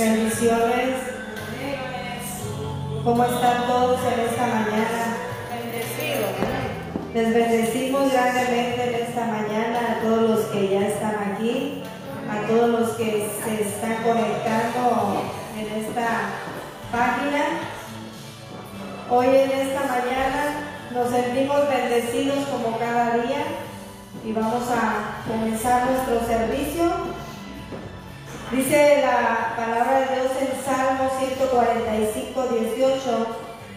Bendiciones. ¿Cómo están todos en esta mañana? Bendecido. Les bendecimos grandemente en esta mañana a todos los que ya están aquí, a todos los que se están conectando en esta página. Hoy en esta mañana nos sentimos bendecidos como cada día y vamos a comenzar nuestro servicio. Dice la palabra de Dios en Salmo 145, 18,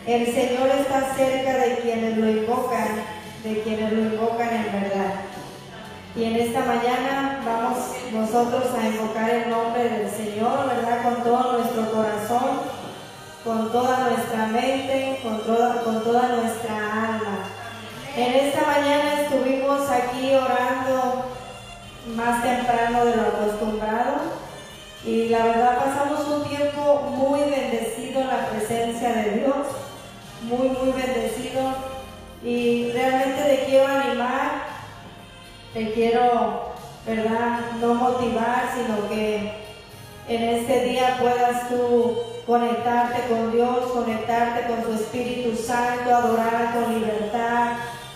el Señor está cerca de quienes lo invocan, de quienes lo invocan en verdad. Y en esta mañana vamos nosotros a invocar el nombre del Señor, ¿verdad? Con todo nuestro corazón, con toda nuestra mente, con toda, con toda nuestra alma. En esta mañana estuvimos aquí orando más temprano de lo acostumbrado y la verdad pasamos un tiempo muy bendecido en la presencia de Dios, muy, muy bendecido. Y realmente te quiero animar, te quiero, ¿verdad? No motivar, sino que en este día puedas tú conectarte con Dios, conectarte con su Espíritu Santo, adorar con libertad,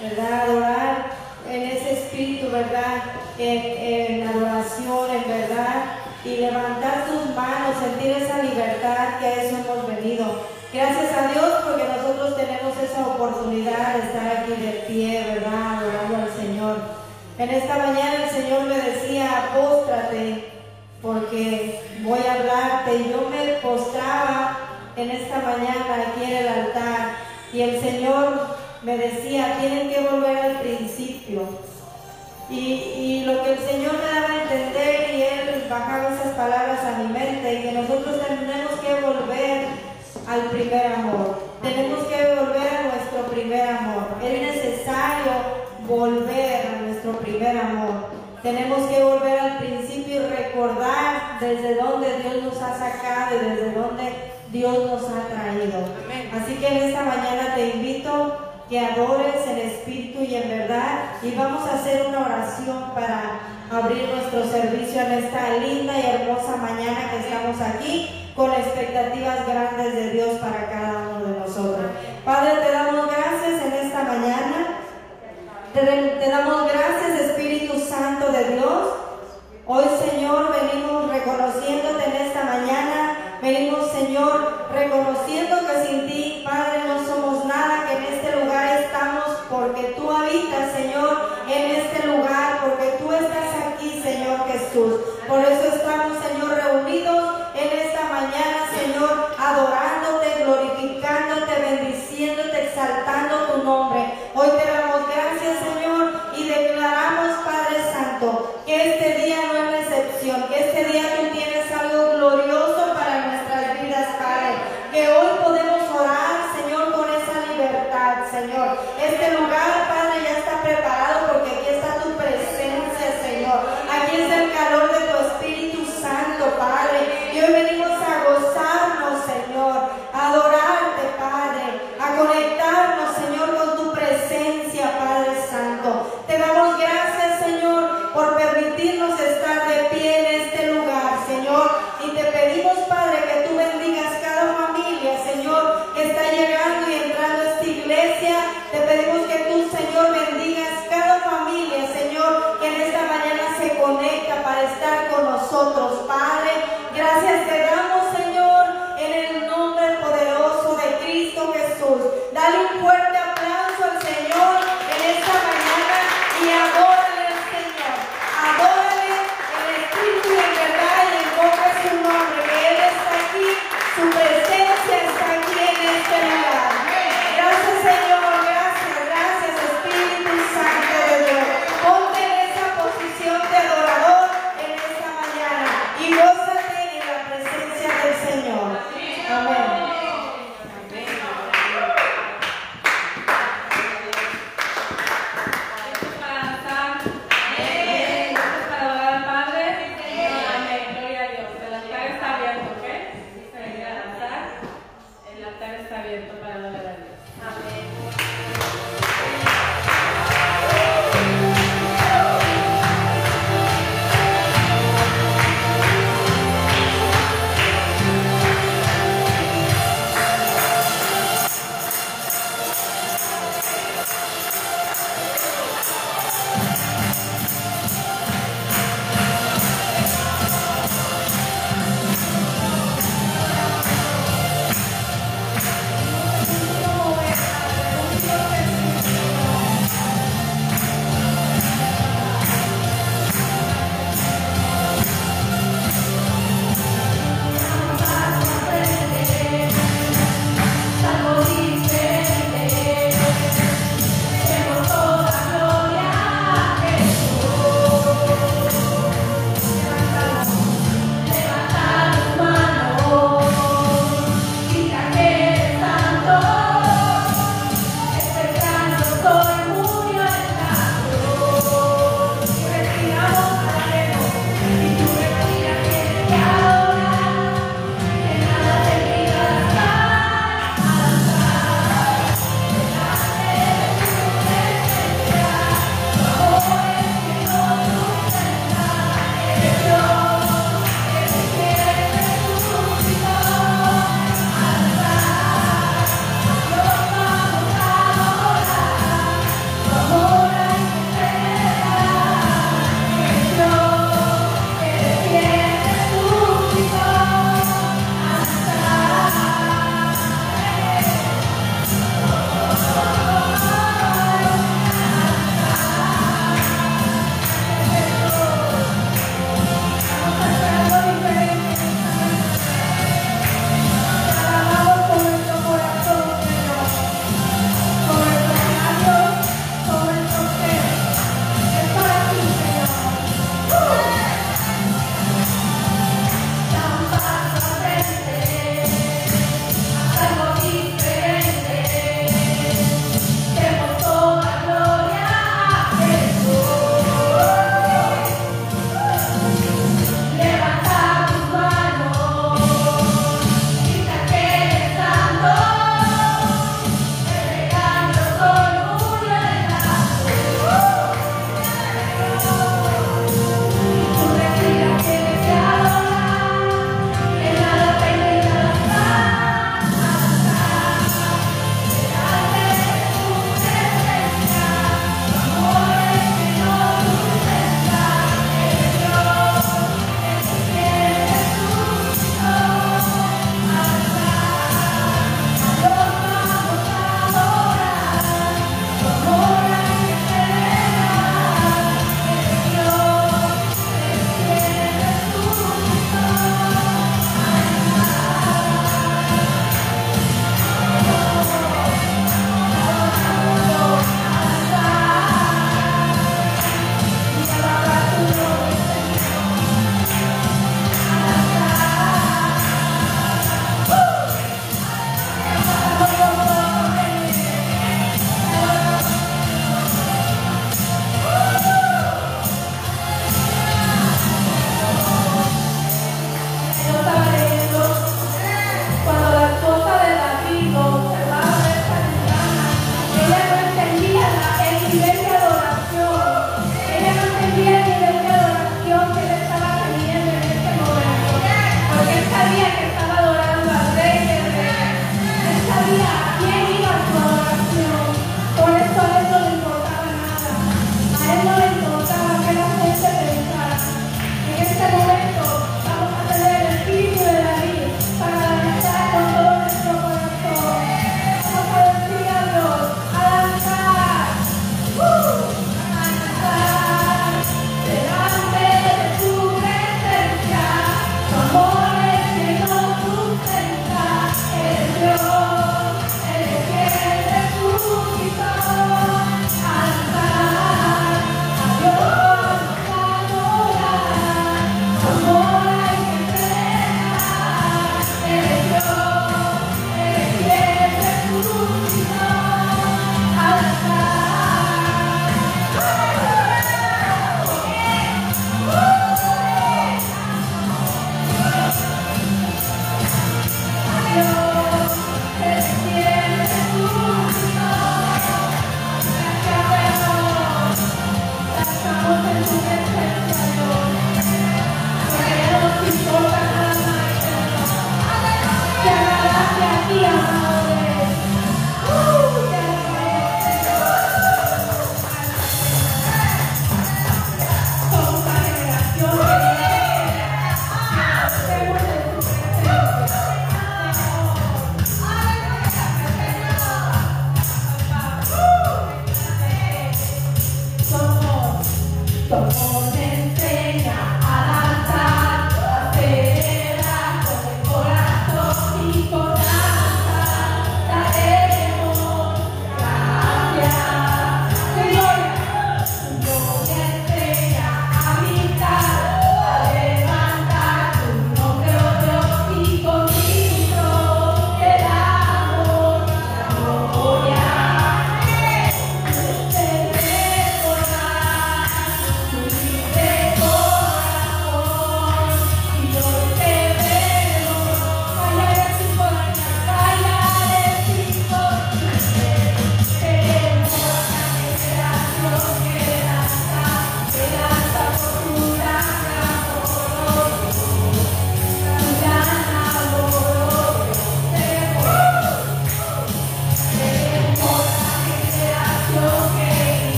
¿verdad? Adorar en ese espíritu, ¿verdad? En, en adoración, en verdad y levantar tus manos, sentir esa libertad que a eso hemos venido. Gracias a Dios porque nosotros tenemos esa oportunidad de estar aquí de pie, ¿verdad? Adorando al Señor. En esta mañana el Señor me decía, póstrate porque voy a hablarte. Y yo me postraba en esta mañana aquí en el altar y el Señor me decía, tienen que volver al principio. Y, y lo que el Señor me daba palabras a mi mente y que nosotros tenemos que volver al primer amor. Tenemos que volver a nuestro primer amor. Es necesario volver a nuestro primer amor. Tenemos que volver al principio y recordar desde dónde Dios nos ha sacado y desde dónde Dios nos ha traído. Así que en esta mañana te invito que adores en espíritu y en verdad y vamos a hacer una oración para abrir nuestro servicio en esta linda y hermosa mañana que estamos aquí con expectativas grandes de Dios para cada uno de nosotros. Padre, te damos gracias en esta mañana. Te, damos gracias Espíritu Santo de Dios. Hoy Señor venimos reconociéndote en esta mañana. Venimos Señor reconociendo que sin ti, Padre, no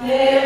Hey.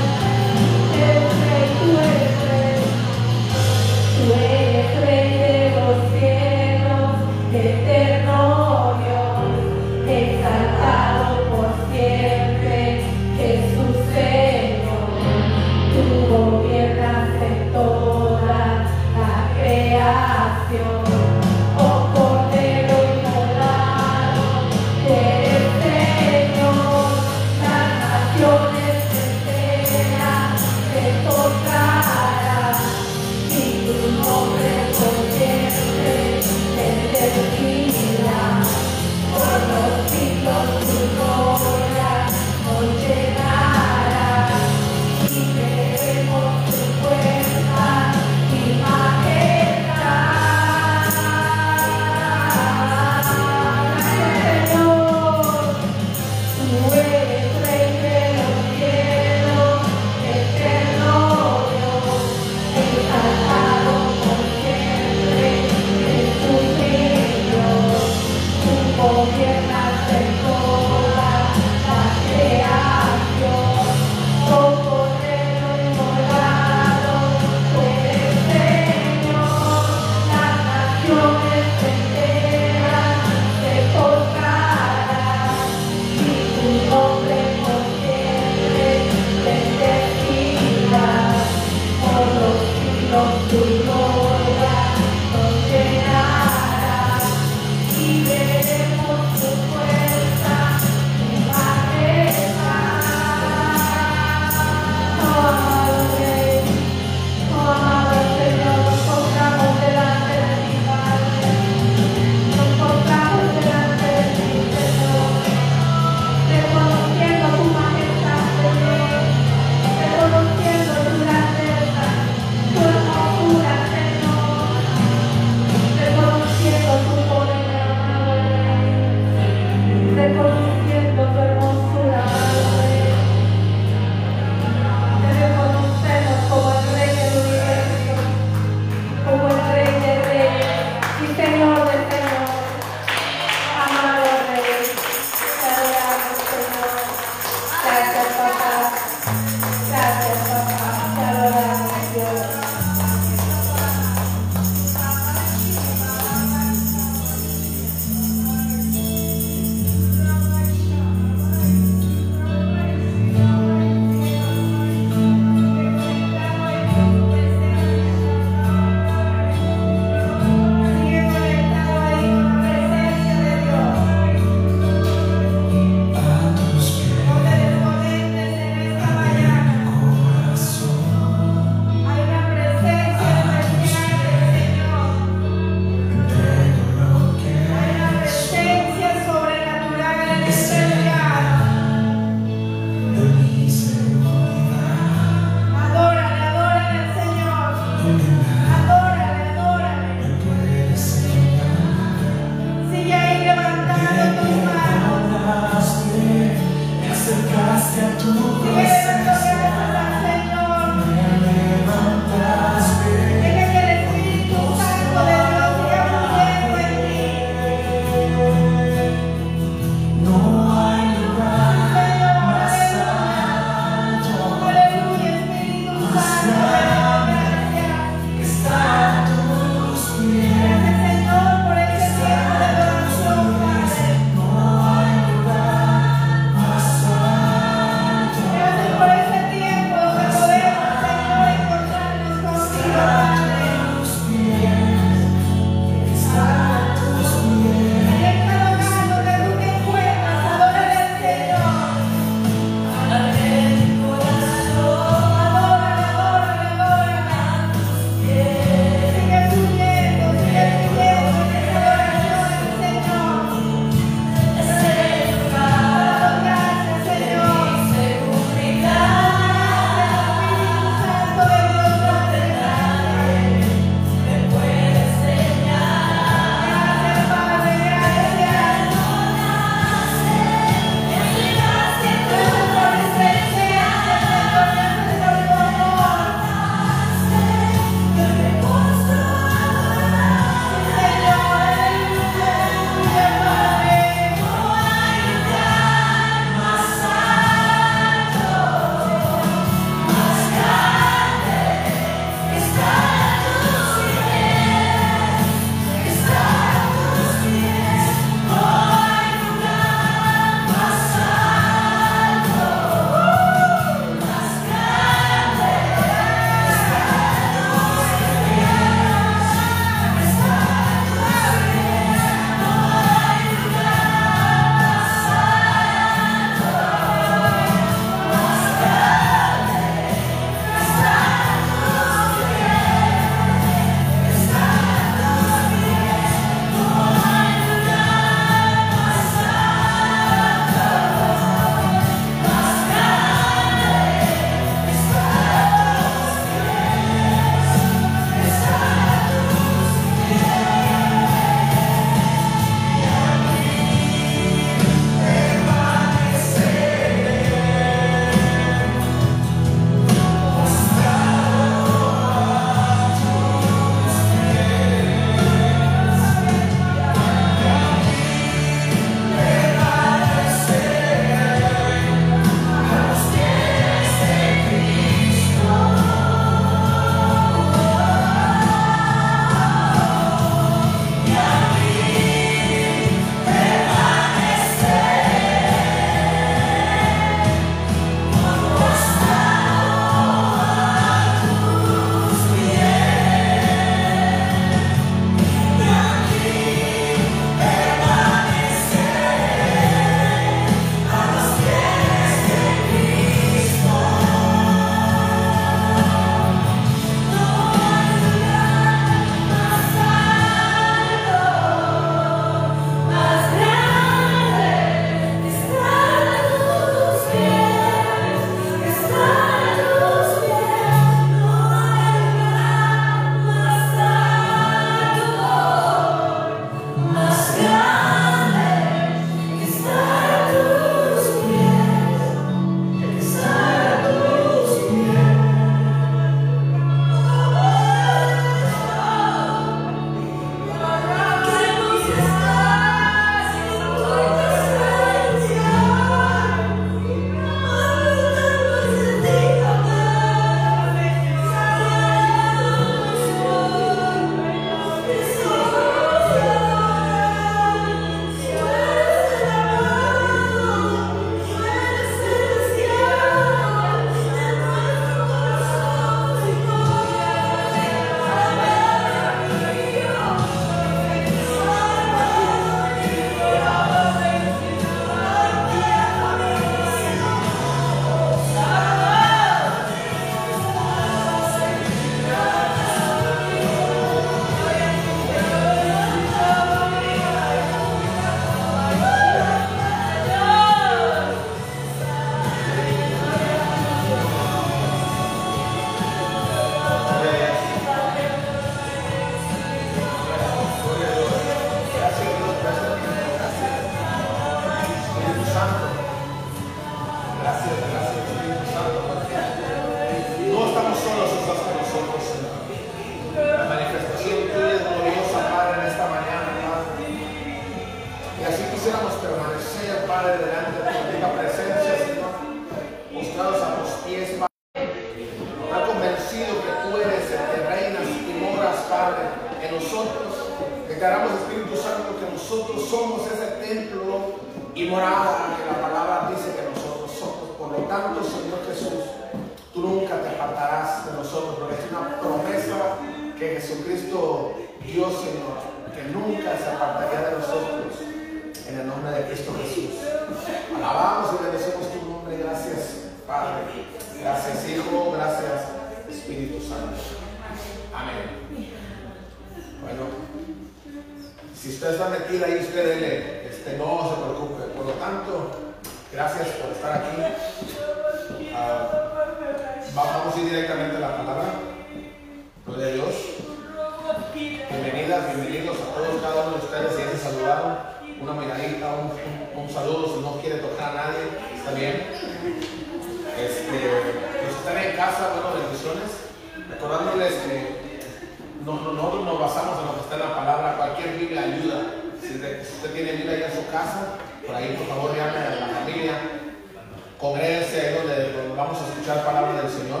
Escuchar palabra del Señor.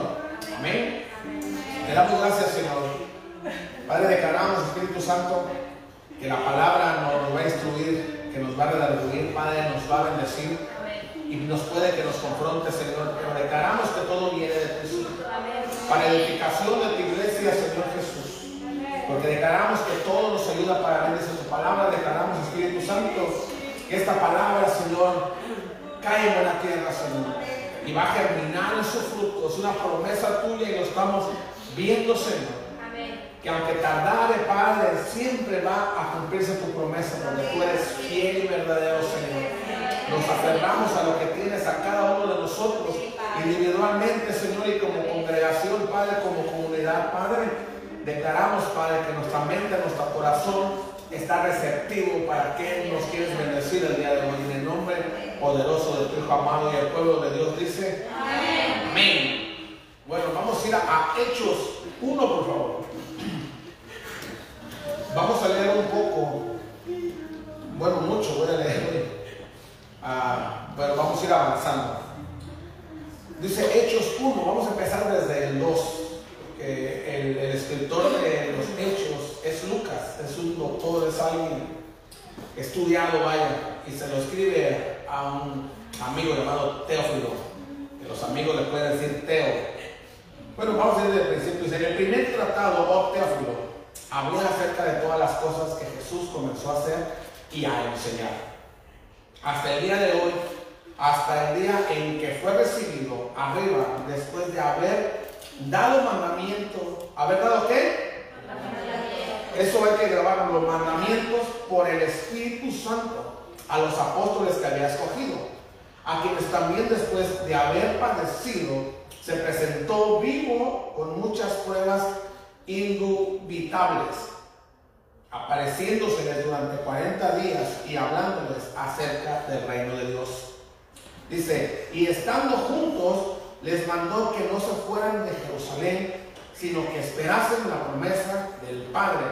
Amén. Le damos gracias, Señor. Padre, declaramos, Espíritu Santo, que la palabra nos va a instruir, que nos va a redarguir, Padre, nos va a bendecir y nos puede que nos confronte, Señor. Pero declaramos que todo viene de ti, para edificación de tu iglesia, Señor Jesús. Porque declaramos que todo nos ayuda para bendecir tu palabra. Declaramos, Espíritu Santo, que esta palabra, Señor, cae en buena tierra, Señor. Y va a germinar en sus frutos. Es una promesa tuya y lo estamos viendo, Señor. Que aunque tardare, Padre, siempre va a cumplirse tu promesa, porque tú eres fiel y verdadero, Señor. Nos aferramos a lo que tienes a cada uno de nosotros, individualmente, Señor, y como congregación, Padre, como comunidad, Padre. Declaramos, Padre, que nuestra mente, nuestro corazón está receptivo para que nos quieres bendecir el día de hoy. En el nombre poderoso de tu Hijo amado y el pueblo de Dios dice: Amén. Bueno, vamos a ir a, Hechos 1, por favor. Vamos a leer un poco. Bueno, mucho voy a leer. Ah, pero vamos a ir avanzando. Dice Hechos 1, vamos a empezar desde el 2 el, escritor de los hechos es Lucas, es un doctor, es alguien estudiado, vaya, y se lo escribe a un amigo llamado Teófilo, que los amigos le pueden decir Teo. Bueno, vamos a ir desde el principio. En el primer tratado, oh Teófilo, habla acerca de todas las cosas que Jesús comenzó a hacer y a enseñar. Hasta el día de hoy, hasta el día en que fue recibido arriba, después de haber dado mandamiento. ¿Haber dado qué? Eso hay que grabar los mandamientos por el Espíritu Santo a los apóstoles que había escogido, a quienes también después de haber padecido se presentó vivo con muchas pruebas indubitables, apareciéndoseles durante 40 días y hablándoles acerca del reino de Dios. Dice, y estando juntos, les mandó que no se fueran de Jerusalén, sino que esperasen la promesa del Padre,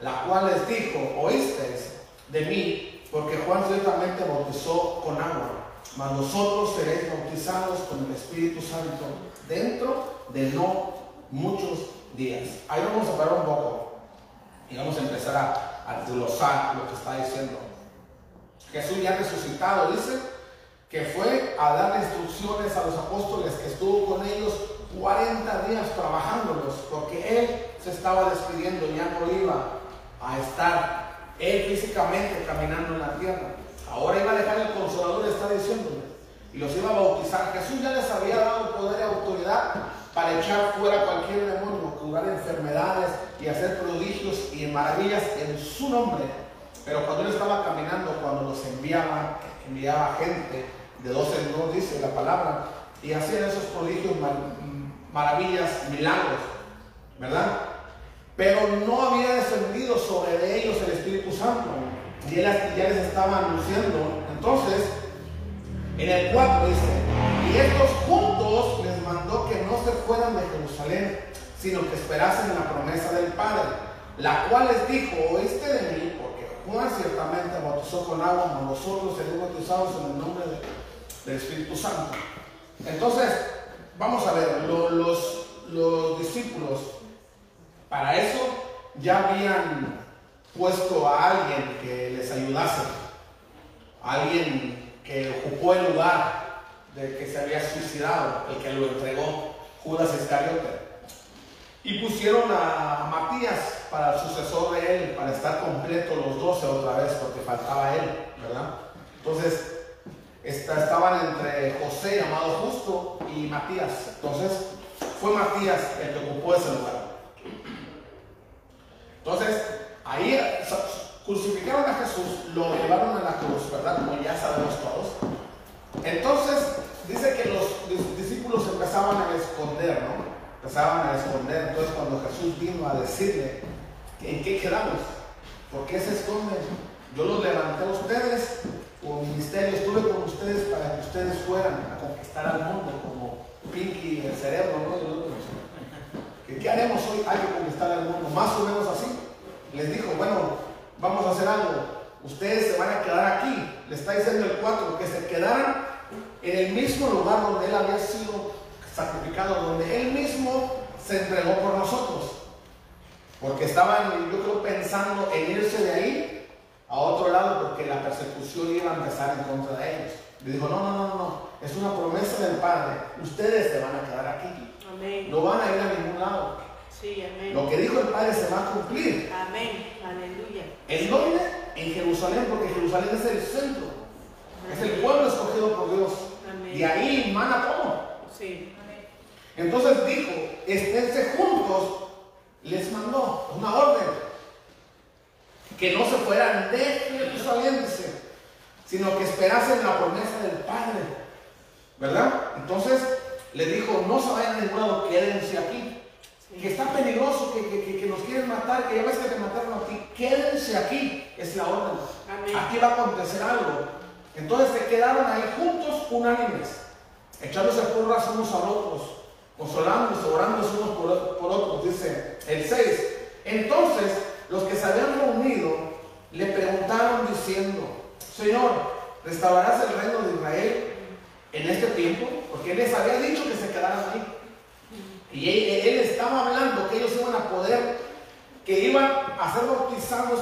la cual les dijo, oísteis de mí, porque Juan ciertamente bautizó con agua, mas vosotros seréis bautizados con el Espíritu Santo dentro de no muchos días. Ahí vamos a parar un poco y vamos a empezar a, a desglosar lo que está diciendo. Jesús ya resucitado, dice, que fue a dar instrucciones a los apóstoles, que estuvo con ellos 40 días trabajándolos, porque él se estaba despidiendo, ya no iba a estar él físicamente caminando en la tierra. Ahora iba a dejar el consolador, está diciéndole, y los iba a bautizar. Jesús ya les había dado poder y autoridad para echar fuera cualquier demonio, curar enfermedades y hacer prodigios y maravillas en su nombre. Pero cuando él estaba caminando, cuando los enviaba, enviaba gente, de dos en dos, dice la palabra, y hacían esos prodigios, maravillas, milagros, ¿verdad? Pero no había descendido sobre ellos el Espíritu Santo, y él ya les estaba anunciando. Entonces, en el 4 dice, y estos juntos les mandó que no se fueran de Jerusalén, sino que esperasen la promesa del Padre, la cual les dijo, oíste de mí, porque Juan ciertamente bautizó con agua, mas nosotros seremos bautizados en el nombre de del Espíritu Santo. Entonces, vamos a ver, los, los discípulos para eso ya habían puesto a alguien que les ayudase, alguien que ocupó el lugar de que se había suicidado, el que lo entregó, Judas Iscariote. Y pusieron a Matías para el sucesor de él, para estar completo los doce otra vez, porque faltaba él, ¿verdad? Entonces, estaban entre José, llamado Justo, y Matías. Entonces, fue Matías el que ocupó ese lugar. Entonces, ahí crucificaron a Jesús, lo llevaron a la cruz, ¿verdad? Como ya sabemos todos. Entonces, dice que los discípulos empezaban a esconder, ¿no? Empezaban a esconder. Entonces, cuando Jesús vino a decirle, ¿en qué quedamos? ¿Por qué se esconden? Yo los levanté a ustedes, como ministerio, estuve con ustedes para que ustedes fueran a conquistar al mundo, como Pinky, el cerebro, ¿no? ¿Qué haremos hoy? Hay que conquistar al mundo, más o menos así. Les dijo, bueno, vamos a hacer algo. Ustedes se van a quedar aquí. Le está diciendo el 4, que se quedaran en el mismo lugar donde Él había sido sacrificado, donde Él mismo se entregó por nosotros. Porque estaban, yo creo, pensando en irse de ahí a otro lado porque la persecución iba a empezar en contra de ellos. Le dijo, no, no, no, no, es una promesa del Padre. Ustedes se van a quedar aquí. Amén. No van a ir a ningún lado. Sí, amén. Lo que dijo el Padre se va a cumplir. Amén. Aleluya. ¿En dónde? En Jerusalén, porque Jerusalén es el centro. Es el pueblo escogido por Dios. Amén. Y ahí mana todo. Sí. Entonces dijo, esténse juntos, les mandó una orden. Que no se fueran de Jerusalén, sino que esperasen la promesa del Padre. ¿Verdad? Entonces le dijo, no se vayan a ningún lado, quédense aquí. Que está peligroso, que, nos quieren matar, que ya ves que te mataron aquí. Quédense aquí, es la orden. Aquí va a acontecer algo. Entonces se quedaron ahí juntos, unánimes, echándose porras unos a otros, consolándose, orándose unos por, por otros, dice el 6. Entonces los que se habían reunido le preguntaron diciendo, Señor, ¿restaurarás el reino de Israel en este tiempo? Porque Él les había dicho que se quedaran ahí. Y él, estaba hablando que ellos iban a poder, que iban a ser bautizados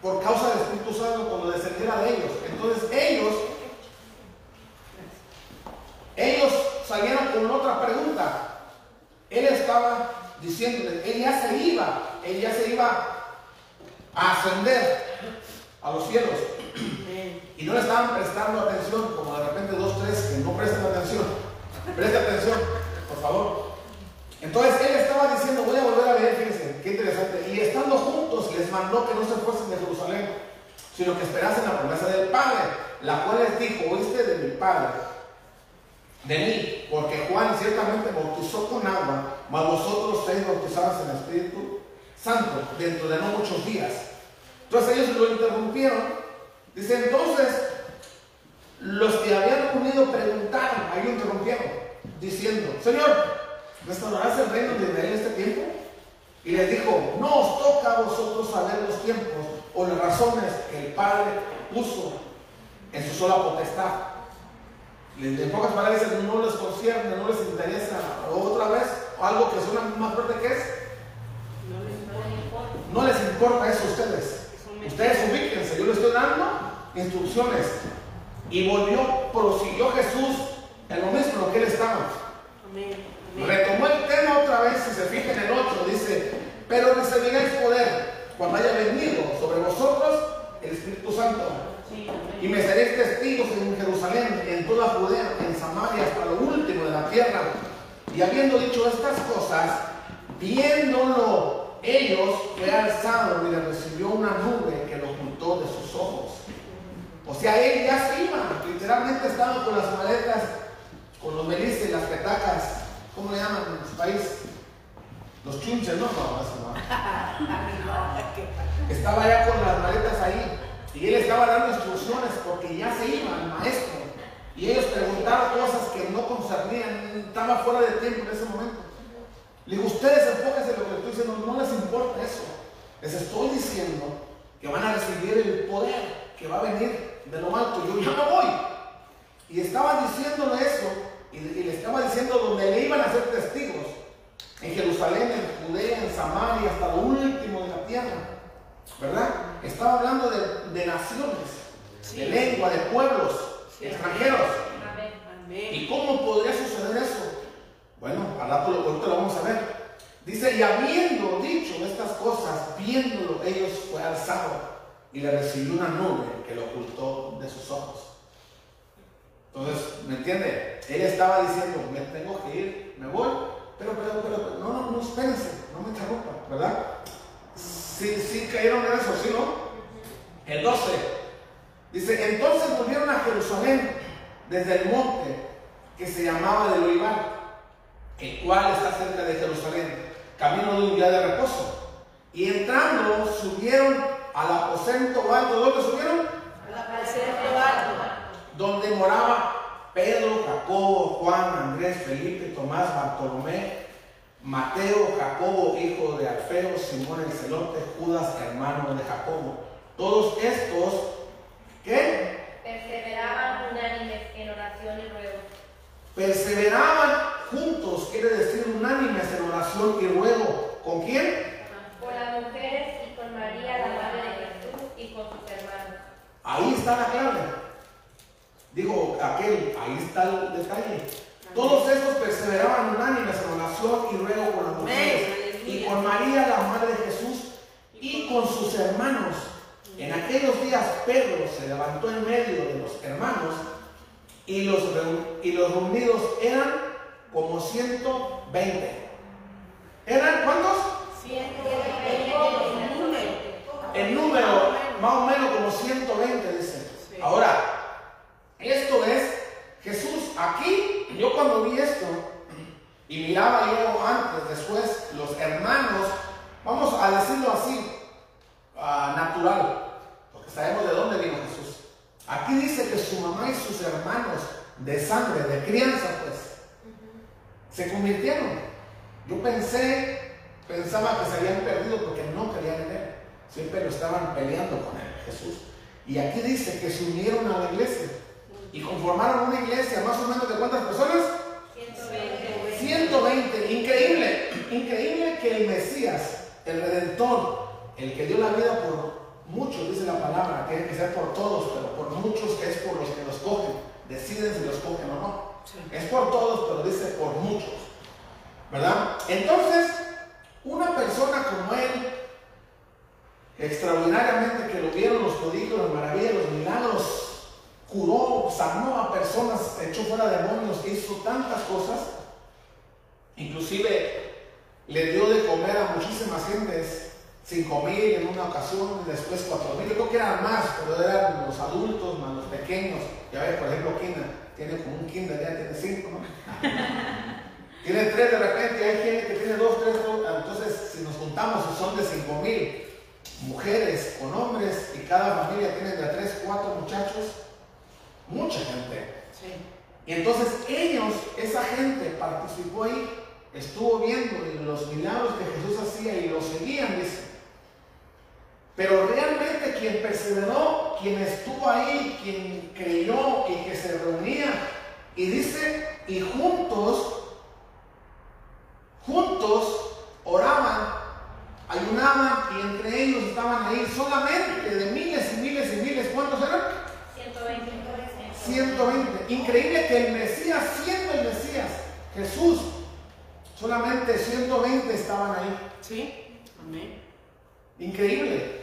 por causa del Espíritu Santo cuando descendiera de ellos. Entonces ellos, ellos salieron con otra pregunta. Él estaba diciéndole, él ya se iba, él ya se iba a ascender a los cielos. Y no le estaban prestando atención, como de repente dos, tres que no prestan atención. Preste atención, por favor. Entonces él estaba diciendo, voy a volver a ver, fíjense, qué interesante. Y estando juntos les mandó que no se fuesen de Jerusalén, sino que esperasen la promesa del Padre, la cual les dijo, oíste de mi Padre, de mí, porque Juan ciertamente bautizó con agua, mas vosotros seis bautizados en el Espíritu Santo dentro de no muchos días. Entonces ellos lo interrumpieron Dice entonces, los que habían unido preguntaron, ahí lo interrumpieron, diciendo, Señor, ¿restaurarás el reino de Israel este tiempo? Y les dijo, no os toca a vosotros saber los tiempos o las razones que el Padre puso en su sola potestad. En pocas palabras, no les concierne, no les interesa. otra vez, algo que suena más fuerte que es. No les importa eso a ustedes. Ustedes ubíquense, yo les estoy dando instrucciones. Y volvió, prosiguió Jesús en lo mismo lo que él estaba. Retomó el tema otra vez, si se fijan en el 8, dice, pero recibiréis poder cuando haya venido sobre vosotros el Espíritu Santo. y me seréis testigos en Jerusalén, en toda Judea, en Samaria, hasta lo último de la tierra. Y habiendo dicho estas cosas, viéndolo ellos fue alzado y le recibió una nube que lo ocultó de sus ojos. O sea, él ya se iba, literalmente estaba con las maletas, con los melices, las petacas, ¿cómo le llaman en su país? Los chunches, no, no, no, Estaba ya con las maletas ahí y él estaba dando instrucciones porque ya se iba el maestro. Y ellos preguntaron cosas que no concernían, estaba fuera de tiempo en ese momento. Le digo, ustedes enfóquense en lo que les estoy diciendo, no les importa eso. Les estoy diciendo que van a recibir el poder que va a venir de lo alto. Yo ya me voy. Y estaba diciéndole eso, y, le estaba diciendo donde le iban a ser testigos. En Jerusalén, en Judea, en Samaria, hasta lo último de la tierra. ¿Verdad? Estaba hablando de, naciones, de lengua, de pueblos, extranjeros. ¿Y cómo podría suceder eso? Bueno, al rato lo, lo vamos a ver. Dice, y habiendo dicho estas cosas, viéndolo, ellos fue alzado y le recibió una nube que lo ocultó de sus ojos. Entonces, ¿me entiende? Él estaba diciendo, me tengo que ir, me voy, pero, pero, pero, no, no, no, espérense, no me interrumpa, ¿verdad? Sí, sí cayeron en eso, ¿sí, no? El 12. Dice, entonces volvieron a Jerusalén desde el monte que se llamaba del Olivar, el cual está cerca de Jerusalén, camino de un día de reposo. Y entrando, subieron al aposento alto. ¿Dónde subieron? Al aposento alto. Donde moraba Pedro, Jacobo, Juan, Andrés, Felipe, Tomás, Bartolomé, Mateo, Jacobo, hijo de Alfeo, Simón el celote, Judas, hermano de Jacobo. Todos estos, ¿qué? Perseveraban unánimes en oración y ruego. Perseveraban juntos, quiere decir unánimes en oración y ruego. ¿Con quién? Con las mujeres y con María, la madre de Jesús, y con sus hermanos. Ahí está la clave. Digo aquel, ahí está el detalle. Todos estos perseveraban unánimes en oración y ruego con las mujeres y con María, la madre de Jesús, y con sus hermanos. En aquellos días Pedro se levantó en medio de los hermanos y los, y los reunidos eran como 120. ¿Eran cuántos? 120 El número, más o menos como 120, dice. Ahora, esto es Jesús. Aquí, yo cuando vi esto, y miraba yo antes, después, los hermanos, vamos a decirlo así, uh, natural, porque sabemos de dónde vino Jesús. Aquí dice que su mamá y sus hermanos de sangre, de crianza, pues, se convirtieron. Yo pensé, pensaba que se habían perdido porque no querían en él. Siempre lo estaban peleando con él, Jesús. Y aquí dice que se unieron a la iglesia y conformaron una iglesia más o menos de cuántas personas? 120. 120. Increíble, increíble que el Mesías, el Redentor, el que dio la vida por muchos, dice la palabra, tiene que ser por todos, pero por muchos es por los que los cogen. Deciden si los cogen o no. Es por todos, pero dice por muchos. ¿Verdad? Entonces, una persona como él, extraordinariamente que lo vieron los prodigios, las maravillas, los milagros, curó, sanó a personas, echó fuera demonios, hizo tantas cosas, inclusive le dio de comer a muchísimas gentes, cinco mil en una ocasión, y después cuatro mil, yo creo que eran más, pero eran los adultos más los pequeños, ya ves, por ejemplo, Kinder, tiene como un Kinder, ya tiene cinco, ¿no? tiene tres de repente, hay gente que tiene dos, tres, dos, entonces si nos juntamos son de cinco mil mujeres con hombres y cada familia tiene de tres, cuatro muchachos, mucha gente. Sí. Y entonces ellos, esa gente participó ahí, estuvo viendo los milagros que Jesús hacía y lo seguían, dice. Pero realmente quien perseveró, quien estuvo ahí, quien creyó y que se reunía, y dice, y juntos, juntos oraban, ayunaban y entre ellos estaban ahí solamente de miles y miles y miles, ¿cuántos eran? 120. 120. Increíble que el Mesías, siendo el Mesías, Jesús, solamente 120 estaban ahí. Sí. Amén. Increíble.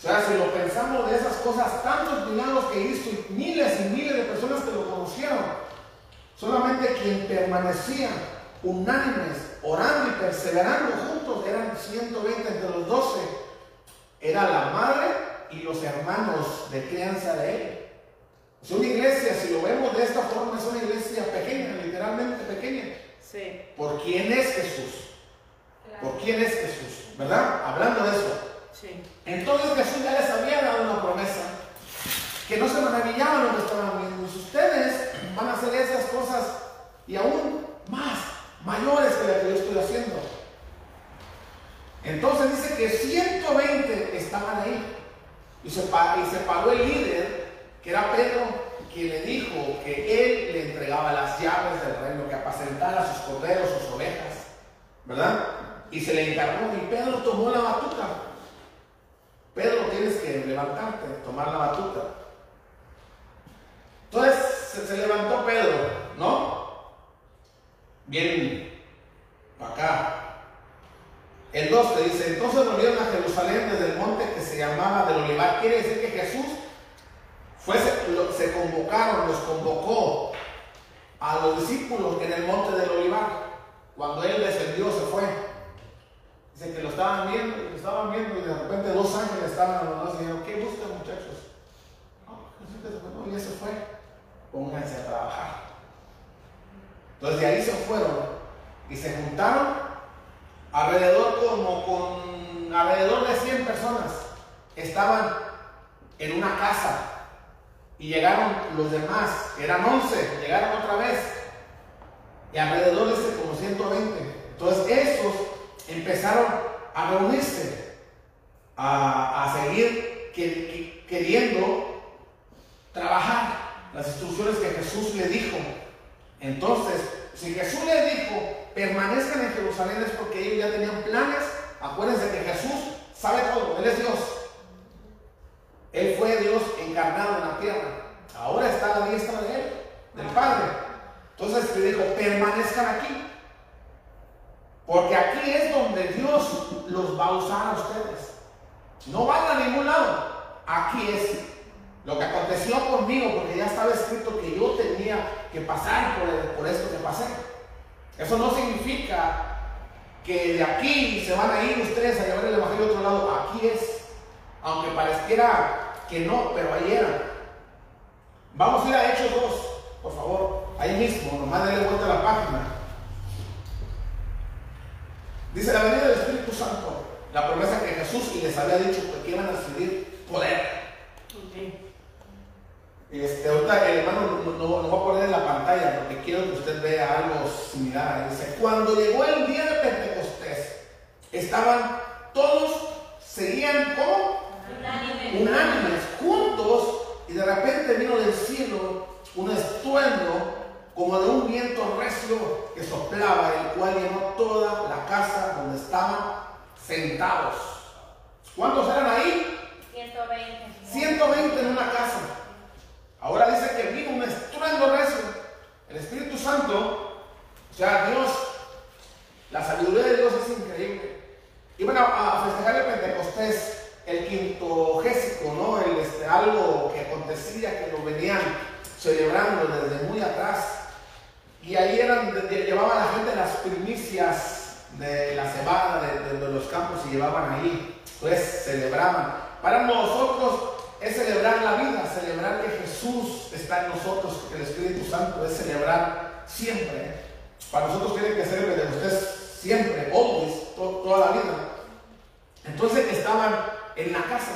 O sea, si lo pensamos de esas cosas, tantos milagros que hizo y miles y miles de personas que lo conocieron, solamente quien permanecía unánimes, orando y perseverando juntos, eran 120 entre los 12, era la madre y los hermanos de crianza de él. Es una iglesia, si lo vemos de esta forma, es una iglesia pequeña, literalmente pequeña. Sí. ¿Por quién es Jesús? ¿Por quién es Jesús? ¿Verdad? Hablando de eso. Entonces Jesús ya les había dado una promesa que no se maravillaban lo que estaban viendo. Ustedes van a hacer esas cosas y aún más, mayores que las que yo estoy haciendo. Entonces dice que 120 estaban ahí. Y se, y paró el líder, que era Pedro, quien le dijo que él le entregaba las llaves del reino, que apacentara sus corderos, sus ovejas. ¿Verdad? Y se le encargó y Pedro tomó la batuta. Pedro, tienes que levantarte, tomar la batuta. Entonces se, levantó Pedro, ¿no? Bien, acá. El 12 dice, entonces volvieron a Jerusalén desde el monte que se llamaba del Olivar. Quiere decir que Jesús fue, se, se convocaron, los convocó a los discípulos en el monte del Olivar. Cuando él descendió, se fue. Dice que lo estaban viendo, lo estaban viendo y de repente dos ángeles estaban a los dos y dijeron, ¿qué buscan muchachos? No, no, ya se fue. Pónganse a trabajar. Entonces de ahí se fueron y se juntaron alrededor como con alrededor de 100 personas. Estaban en una casa y llegaron los demás, eran 11, llegaron otra vez y alrededor de ese como 120. Entonces esos empezaron a reunirse, a, a seguir que- que- queriendo trabajar las instrucciones que Jesús le dijo. Entonces, si Jesús le dijo, permanezcan en Jerusalén es porque ellos ya tenían planes. Acuérdense que Jesús sabe todo, Él es Dios. Él fue Dios encarnado en la tierra. Ahora está a la diestra de Él, del Padre. Entonces le dijo, permanezcan aquí. Porque aquí es donde Dios los va a usar a ustedes. No van a ningún lado. Aquí es lo que aconteció conmigo, porque ya estaba escrito que yo tenía que pasar por, por esto que pasé. Eso no significa que de aquí se van a ir ustedes a llevar el evangelio a otro lado. Aquí es. Aunque pareciera que no, pero ahí era. Vamos a ir a Hechos 2, por favor. Ahí mismo, nomás denle vuelta a la página. Dice la venida del Espíritu Santo, la promesa que Jesús les había dicho que iban a recibir poder. Este, ahorita el hermano no, no, no va a poner en la pantalla porque quiero que usted vea algo similar. Dice, cuando llegó el día de Pentecostés, estaban todos, seguían como Unánime. unánimes, juntos, y de repente vino del cielo un estruendo como de un viento recio que soplaba, el cual llenó toda la casa donde estaban sentados. ¿Cuántos eran ahí? 120. 120 en una casa. Ahora dice que vino un estruendo recio. El Espíritu Santo, o sea, Dios, la sabiduría de Dios es increíble. Iban a, a festejar el Pentecostés, el quintogésico, ¿no? El, este, algo que acontecía, que lo venían celebrando desde muy atrás. Y ahí eran, llevaban la gente las primicias de la cebada, de, los campos y llevaban ahí. Pues celebraban. Para nosotros es celebrar la vida, celebrar que Jesús está en nosotros, que el Espíritu Santo es celebrar siempre. Para nosotros tiene que ser de ustedes siempre, always, to- toda la vida. Entonces estaban en la casa.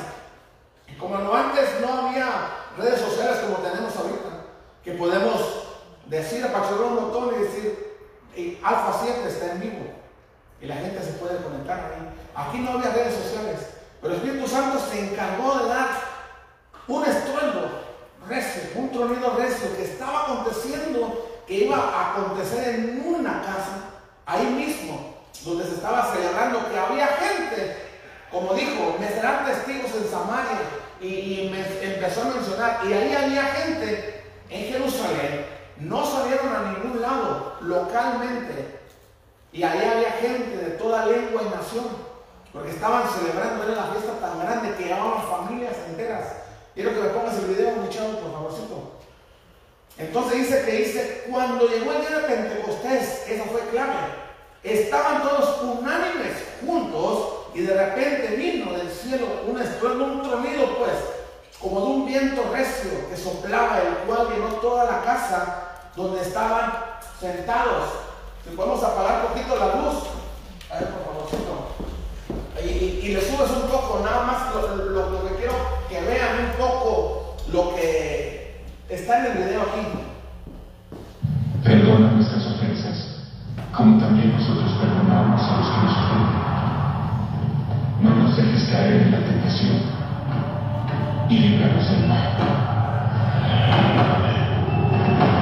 Y como no antes no había redes sociales como tenemos ahorita, que podemos decir, apachurrar un botón y decir, "Ey, Alfa 7 está en vivo. Y la gente se puede conectar ahí. Aquí no había redes sociales, pero el Espíritu Santo se encargó de dar un estruendo recio, un tronido recio que estaba aconteciendo, que iba a acontecer en una casa, ahí mismo, donde se estaba celebrando que había gente, como dijo, me serán testigos en Samaria, y, y me empezó a mencionar, y ahí había gente en Jerusalén, no salieron a ningún lado localmente, y ahí había gente de toda lengua y nación, porque estaban celebrando, era la fiesta tan grande que llevaban familias enteras. Quiero que me pongas el video, muchacho, por favorcito. Entonces dice que dice, cuando llegó el día de Pentecostés, esa fue clave, estaban todos unánimes juntos y de repente vino del cielo un estruendo, un tronido pues, como de un viento recio que soplaba, el cual llenó toda la casa donde estaban sentados. Si podemos apagar un poquito la luz, a ver por favorcito. Y, y- le subes un poco, nada más lo que quiero que vean un poco lo que está en el video aquí. Perdona nuestras ofensas, como también nosotros perdonamos a los que nos ofenden. No nos dejes caer en la tentación y líbranos del mal. Cristo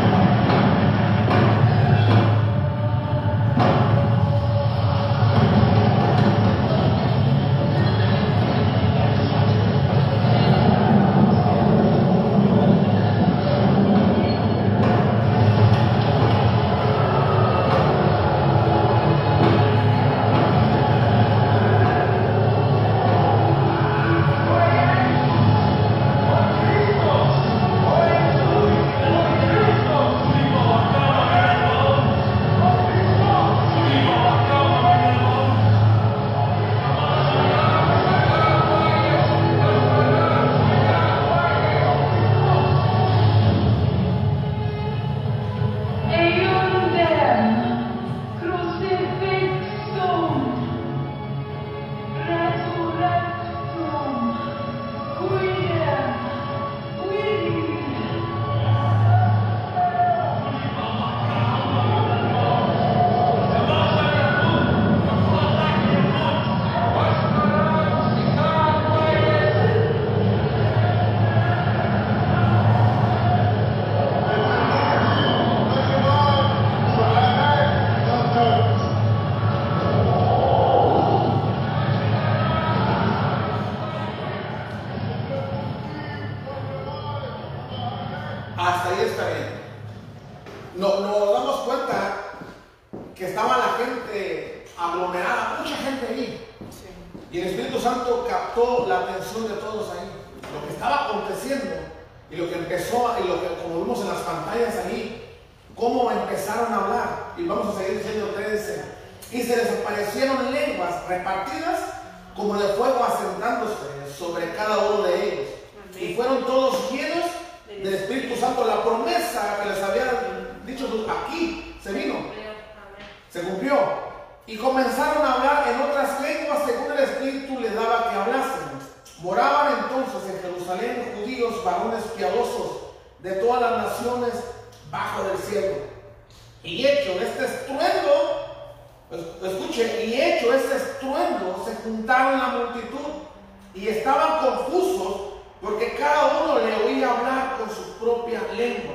lengua.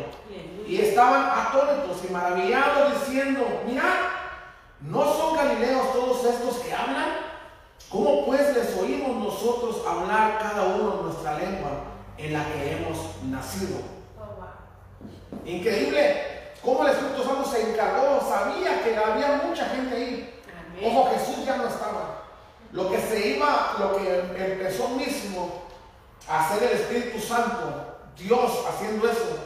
Y estaban atónitos y maravillados diciendo, mirad, ¿no son galileos todos estos que hablan? ¿Cómo pues les oímos nosotros hablar cada uno en nuestra lengua en la que hemos nacido? Increíble cómo el Espíritu Santo se encargó, sabía que había mucha gente ahí. Ojo, Jesús ya no estaba. Lo que se iba, lo que empezó mismo a hacer el Espíritu Santo, Dios haciendo eso,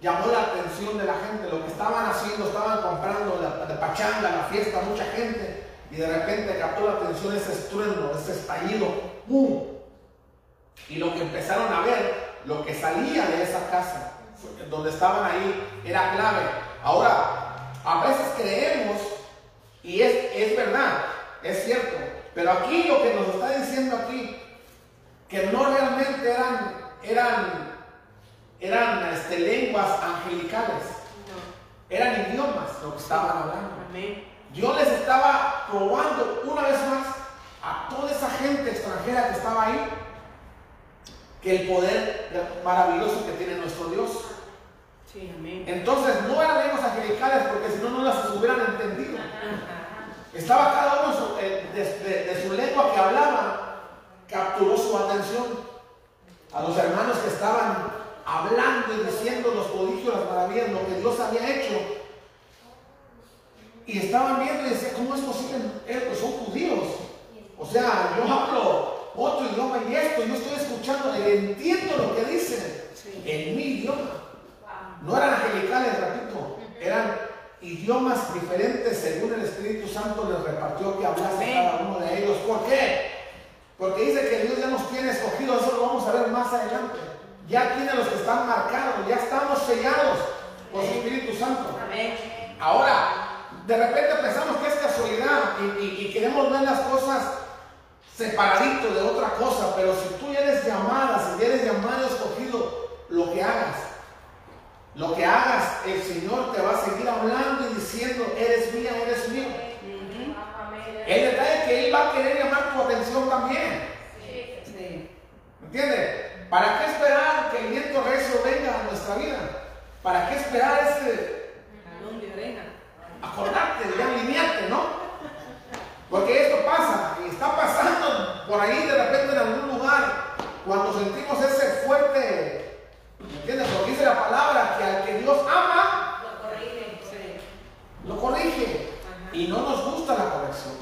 llamó la atención de la gente. Lo que estaban haciendo, estaban comprando la, pachanga, la fiesta, mucha gente. Y de repente captó la atención ese estruendo, ese estallido. ¡Pum! Y lo que empezaron a ver, lo que salía de esa casa, donde estaban ahí, era clave. Ahora, a veces creemos, y es, es verdad, es cierto, pero aquí lo que nos está diciendo aquí, que no realmente eran, eran, eran este, lenguas angelicales, eran idiomas lo que estaban hablando. Dios les estaba probando una vez más a toda esa gente extranjera que estaba ahí que el poder maravilloso que tiene nuestro Dios. Entonces no eran lenguas angelicales porque si no, no las hubieran entendido. Estaba cada uno eh, de, su lengua que hablaba, capturó su atención. A los hermanos que estaban hablando y diciendo los prodigios, las maravillas, lo que Dios había hecho. Y estaban viendo y decían, ¿cómo es posible? Eh, pues son judíos. O sea, yo hablo otro idioma y esto, yo estoy escuchando, y entiendo lo que dicen en mi idioma. No eran angelicales, repito, eran idiomas diferentes según el Espíritu Santo les repartió que hablase cada uno de ellos. ¿Por qué? Porque dice que Dios ya nos tiene escogidos, eso lo vamos a ver más adelante. Ya tiene los que están marcados, ya estamos sellados por su Espíritu Santo. Ahora, de repente pensamos que es casualidad y queremos ver las cosas separadito de otra cosa, pero si tú eres llamada, si eres llamado, escogido, lo que hagas, lo que hagas, el Señor te va a seguir hablando y diciendo, eres mía, eres mío. El detalle es que Él va a querer llamar tu atención también. ¿Me entiendes? ¿Para qué esperar que el viento recio venga a nuestra vida? ¿Para qué esperar ese... Acordarte, ya alinearte, ¿no? Porque esto pasa, y está pasando por ahí de repente en algún lugar, cuando sentimos ese fuerte, ¿me entiendes? Porque dice la palabra que al que Dios ama, lo corrige. Lo corrige. Y no nos gusta la corrección.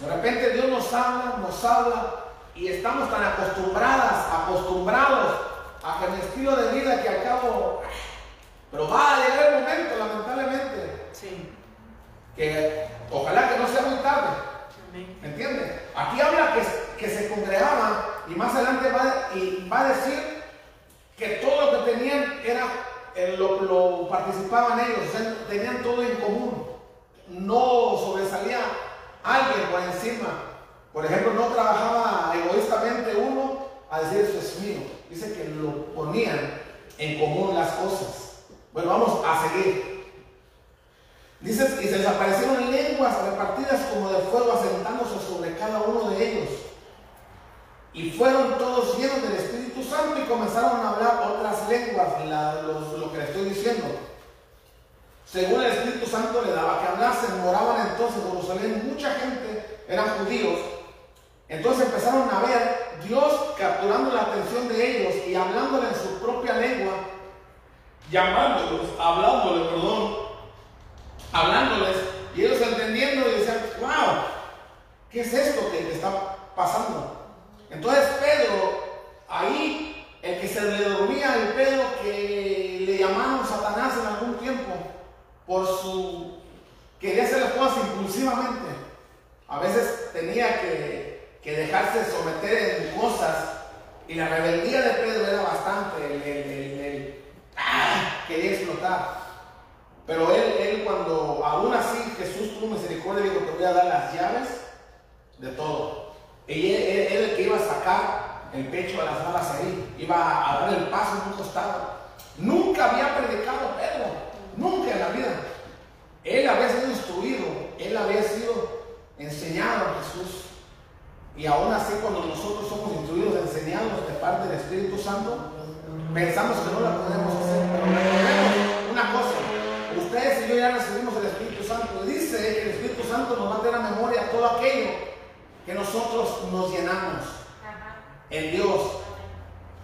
De repente Dios nos habla, nos habla, y estamos tan acostumbradas, acostumbrados a que el estilo de vida que al cabo, pero va a llegar el momento, lamentablemente, que ojalá que no sea muy tarde ¿Me entiendes? Aquí habla que, que se congregaban y más adelante va, y va a decir que todo lo que tenían era, eh, lo, lo, participaban ellos, tenían todo en común. No sobresalía alguien por encima. Por ejemplo, no trabajaba egoístamente uno a decir eso es mío. Dice que lo ponían en común las cosas. Bueno, vamos a seguir. Dice, y se desaparecieron lenguas repartidas como de fuego asentándose sobre cada uno de ellos. Y fueron todos llenos del Espíritu Santo y comenzaron a hablar otras lenguas, lo que le estoy diciendo. Según el Espíritu Santo le daba que hablasen, moraban entonces en Jerusalén mucha gente, eran judíos. Entonces empezaron a ver Dios capturando la atención de ellos y hablándole en su propia lengua, llamándolos, hablándole, perdón, hablándoles y ellos entendían ¿qué es esto que, que está pasando? Entonces Pedro, ahí, el que se le dormía el Pedro que le llamaron Satanás en algún tiempo, por su, quería hacer las cosas impulsivamente. A veces tenía que, que dejarse someter en cosas y la rebeldía de Pedro era bastante, el, el- el- ¡ah! quería explotar. Pero él, él cuando aún así Jesús tuvo misericordia, dijo, te voy a dar las llaves de todo. Y él, él- el que iba a sacar el pecho de las balas ahí, iba a dar el paso en un costado. Nunca había predicado Pedro, nunca en la vida. Él había sido instruido, él había sido enseñado a Jesús. Y aún así cuando nosotros somos instruidos, enseñados de parte del Espíritu Santo, pensamos que no la podemos hacer. Pero recordemos una cosa, ustedes y yo ya recibimos el Espíritu Santo. Dice que el Espíritu Santo nos va a tener a memoria todo aquello que nosotros nos llenamos en Dios.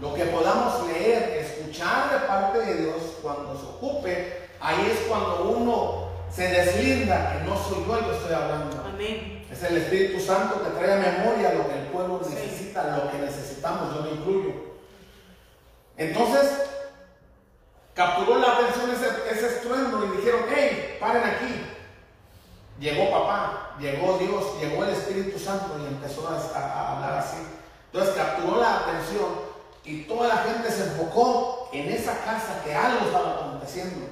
Lo que podamos leer, escuchar de parte de Dios cuando se ocupe, ahí es cuando uno se deslinda que no soy yo el que estoy hablando. Amén. Es el Espíritu Santo que trae a memoria lo que el pueblo necesita, lo que necesitamos, yo me incluyo. Entonces, capturó la atención ese, ese estruendo y dijeron, hey, paren aquí. Llegó papá, llegó Dios, llegó el Espíritu Santo y empezó a, a- a hablar así. Entonces capturó la atención y toda la gente se enfocó en esa casa que algo estaba aconteciendo.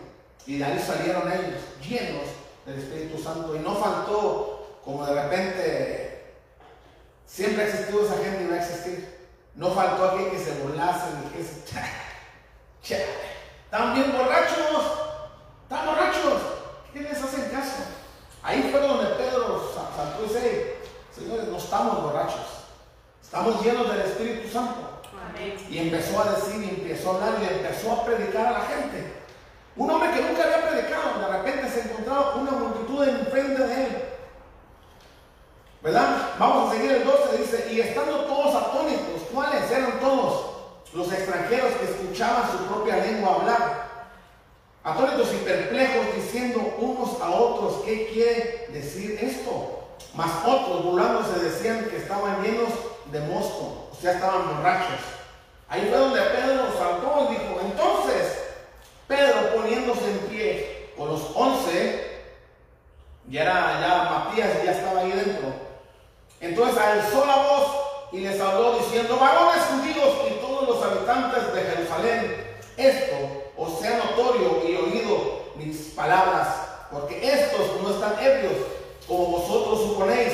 Y de ahí salieron ellos llenos del Espíritu Santo. Y no faltó, como de repente, siempre ha existido esa gente y va a existir. No faltó aquel que se burlase y que se... "Cha, están bien borrachos, están borrachos. ¿Qué les hacen caso? Ahí fue donde Pedro sa- saltó y dice, señores, no estamos borrachos, estamos llenos del Espíritu Santo. Amén. Y empezó a decir, y empezó a hablar, y empezó a predicar a la gente. Un hombre que nunca había predicado, de repente se encontraba con una multitud enfrente de él. ¿Verdad? Vamos a seguir el 12, dice, y estando todos atónitos, ¿cuáles eran todos? Los extranjeros que escuchaban su propia lengua hablar. Atónitos y perplejos diciendo unos a otros, ¿qué quiere decir esto? Mas otros burlándose decían que estaban llenos de mosto, o sea, estaban borrachos. Ahí fue donde Pedro saltó y dijo, entonces, Pedro poniéndose en pie con los once, ya era, ya Matías ya estaba ahí dentro. Entonces alzó la voz y les habló diciendo, varones judíos y todos los habitantes de Jerusalén, esto os sea notorio y oído mis palabras, porque estos no están ebrios, como vosotros suponéis,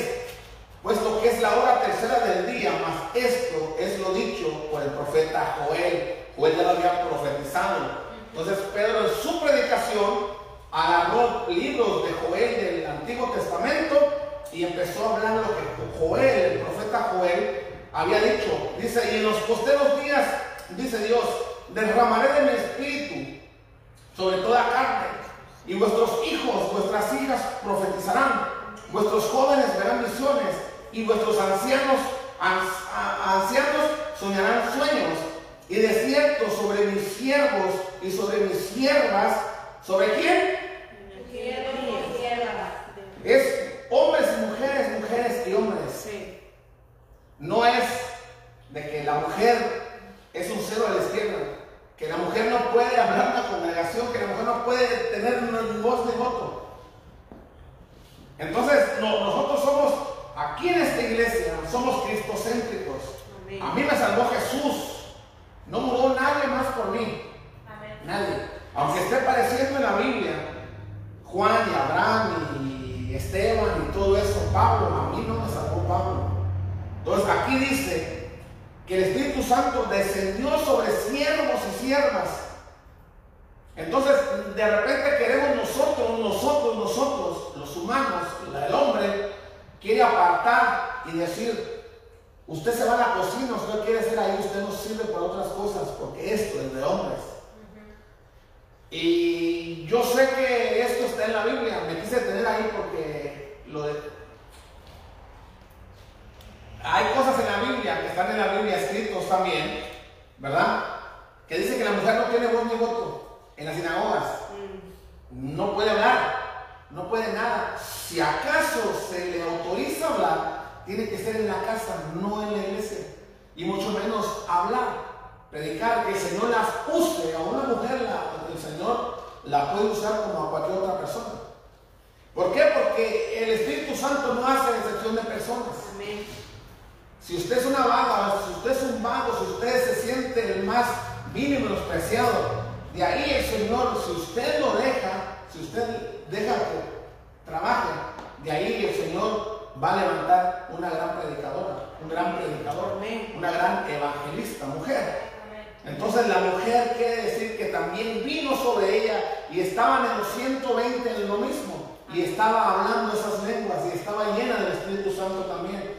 puesto que es la hora tercera del día, mas esto es lo dicho por el profeta Joel. Joel ya lo había profetizado. Entonces Pedro en su predicación agarró libros de Joel del Antiguo Testamento y empezó a hablar lo que Joel, el profeta Joel, había dicho. Dice, y en los posteros días, dice Dios, derramaré de mi espíritu sobre toda carne, y vuestros hijos, vuestras hijas profetizarán, vuestros jóvenes verán visiones, y vuestros ancianos, ans- a- ancianos soñarán sueños, y de cierto sobre mis siervos y sobre mis siervas, ¿sobre quién? Siervos y siervas. Es hombres y mujeres, mujeres y hombres. Sí. No es de que la mujer es un cero a la izquierda, que la mujer no puede hablar en la congregación, que la mujer no puede tener ni voz ni voto. Entonces, no- nosotros somos, aquí en esta iglesia, somos cristocéntricos. Amén. A mí me salvó Jesús. No murió nadie más por mí. Amén. Nadie. Aunque esté apareciendo en la Biblia, Juan y Abraham y Esteban y todo eso, Pablo, a mí no me salvó Pablo. Entonces aquí dice que el Espíritu Santo descendió sobre siervos y siervas. Entonces, de repente queremos nosotros, nosotros, nosotros, los humanos, el hombre, quiere apartar y decir, usted se va a la cocina, usted quiere ser ahí, usted no sirve para otras cosas, porque esto es de hombres. Y yo sé que esto está en la Biblia, me quise tener ahí porque lo de... Hay cosas en la Biblia que están en la Biblia escritos también, ¿verdad? Que dice que la mujer no tiene voz ni voto en las sinagogas. Mm. No puede hablar, no puede nada. Si acaso se le autoriza hablar, tiene que ser en la casa, no en la iglesia. Y mucho menos hablar, predicar, que el Señor las use. A una mujer la- el Señor la puede usar como a cualquier otra persona. ¿Por qué? Porque el Espíritu Santo no hace excepción de personas. Amén. Si usted es una vaga, si usted es un vago, si usted se siente el más mínimo menospreciado, de ahí el Señor, si usted lo deja, si usted deja que trabaje, de ahí el Señor va a levantar una gran predicadora, un gran predicador, Amén. una gran evangelista, mujer. Entonces la mujer quiere decir que también vino sobre ella y estaban en los 120 en lo mismo. Y estaba hablando esas lenguas y estaba llena del Espíritu Santo también.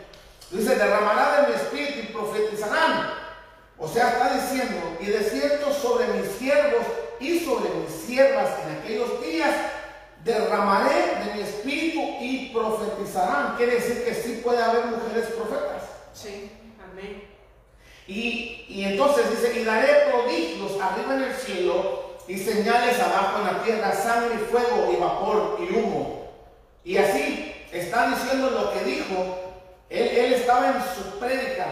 Dice, derramará de mi espíritu y profetizarán. O sea, está diciendo, y de cierto sobre mis siervos y sobre mis siervas en aquellos días, derramaré de mi espíritu y profetizarán. Quiere decir que sí puede haber mujeres profetas. Sí. Amén. Y, y entonces dice, y daré prodigios arriba en el cielo y señales abajo en la tierra, sangre fuego y vapor y humo. Y así está diciendo lo que dijo. Él, él estaba en su prédica,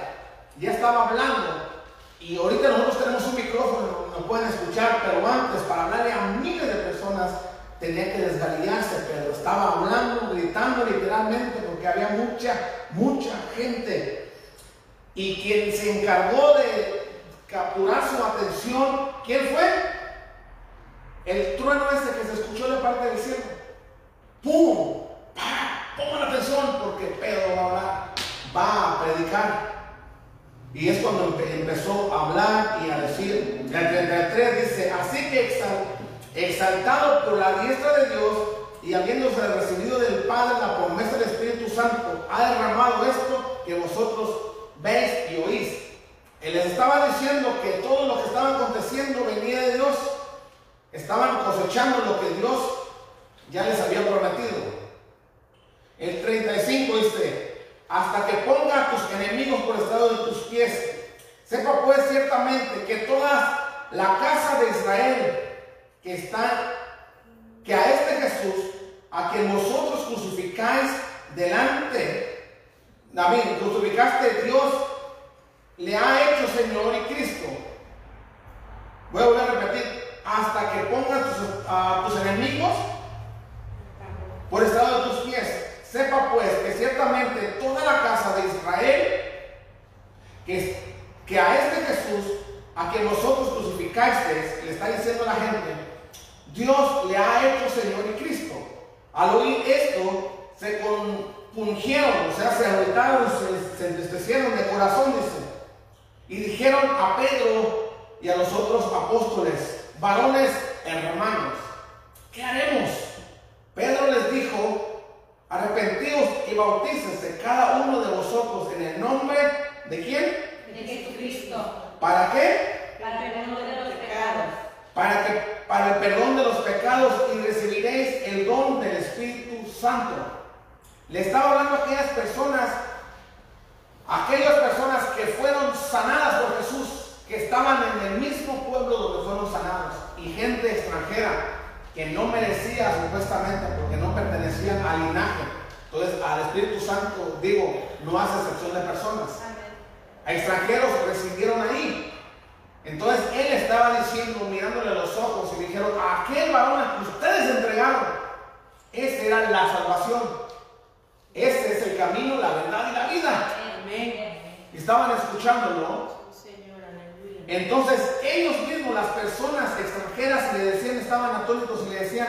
ya estaba hablando. Y ahorita nosotros tenemos un micrófono, nos pueden escuchar, pero antes para hablarle a miles de personas tenía que desgalillarse, pero estaba hablando, gritando literalmente porque había mucha, mucha gente. Y quien se encargó de capturar su atención, ¿quién fue? El trueno ese que se escuchó de parte del cielo. ¡Pum! ¡Pah! Pongan atención porque Pedro va a hablar, va a predicar. Y es cuando empe- empezó a hablar y a decir, en el 33 dice, así que exal- exaltado por la diestra de Dios y habiéndose recibido del Padre la promesa del Espíritu Santo, ha derramado esto que vosotros veis y oís. Él les estaba diciendo que todo lo que estaba aconteciendo venía de Dios. Estaban cosechando lo que Dios ya les había prometido. El 35 dice, hasta que ponga a tus enemigos por estado de tus pies. Sepa pues ciertamente que toda la casa de Israel que está, que a este Jesús, a quien vosotros crucificáis delante, David, crucificaste Dios, le ha hecho Señor y Cristo. Voy a volver a repetir, hasta que pongas tus- a tus enemigos por estado de tus pies. Sepa pues que ciertamente toda la casa de Israel, que, a este Jesús, a quien vosotros crucificasteis, le está diciendo la gente, Dios le ha hecho Señor y Cristo. Al oír esto, se compungieron, o sea, se agüitaron, se, se entristecieron de corazón, dice. Y dijeron a Pedro y a los otros apóstoles, varones hermanos, ¿qué haremos? Pedro les dijo, arrepentidos y bautícense cada uno de vosotros en el nombre de quién? De Jesucristo, ¿Para qué? para el perdón de los pecados. Para, que, para el perdón de los pecados y recibiréis el don del Espíritu Santo. Le estaba hablando a aquellas personas, aquellas personas que fueron sanadas por Jesús, que estaban en el mismo pueblo donde fueron sanados, y gente extranjera que no merecía supuestamente porque no pertenecían al linaje. Entonces al Espíritu Santo, digo, no hace excepción de personas. A extranjeros recibieron ahí. Entonces él estaba diciendo, mirándole a los ojos, y dijeron, a aquel varón a que ustedes entregaron, esa era la salvación. Ese es el camino, la verdad y la vida. Amén. Estaban escuchándolo. Señor, aleluya. Entonces ellos mismos, las personas extranjeras, le decían, estaban atónitos y le decían,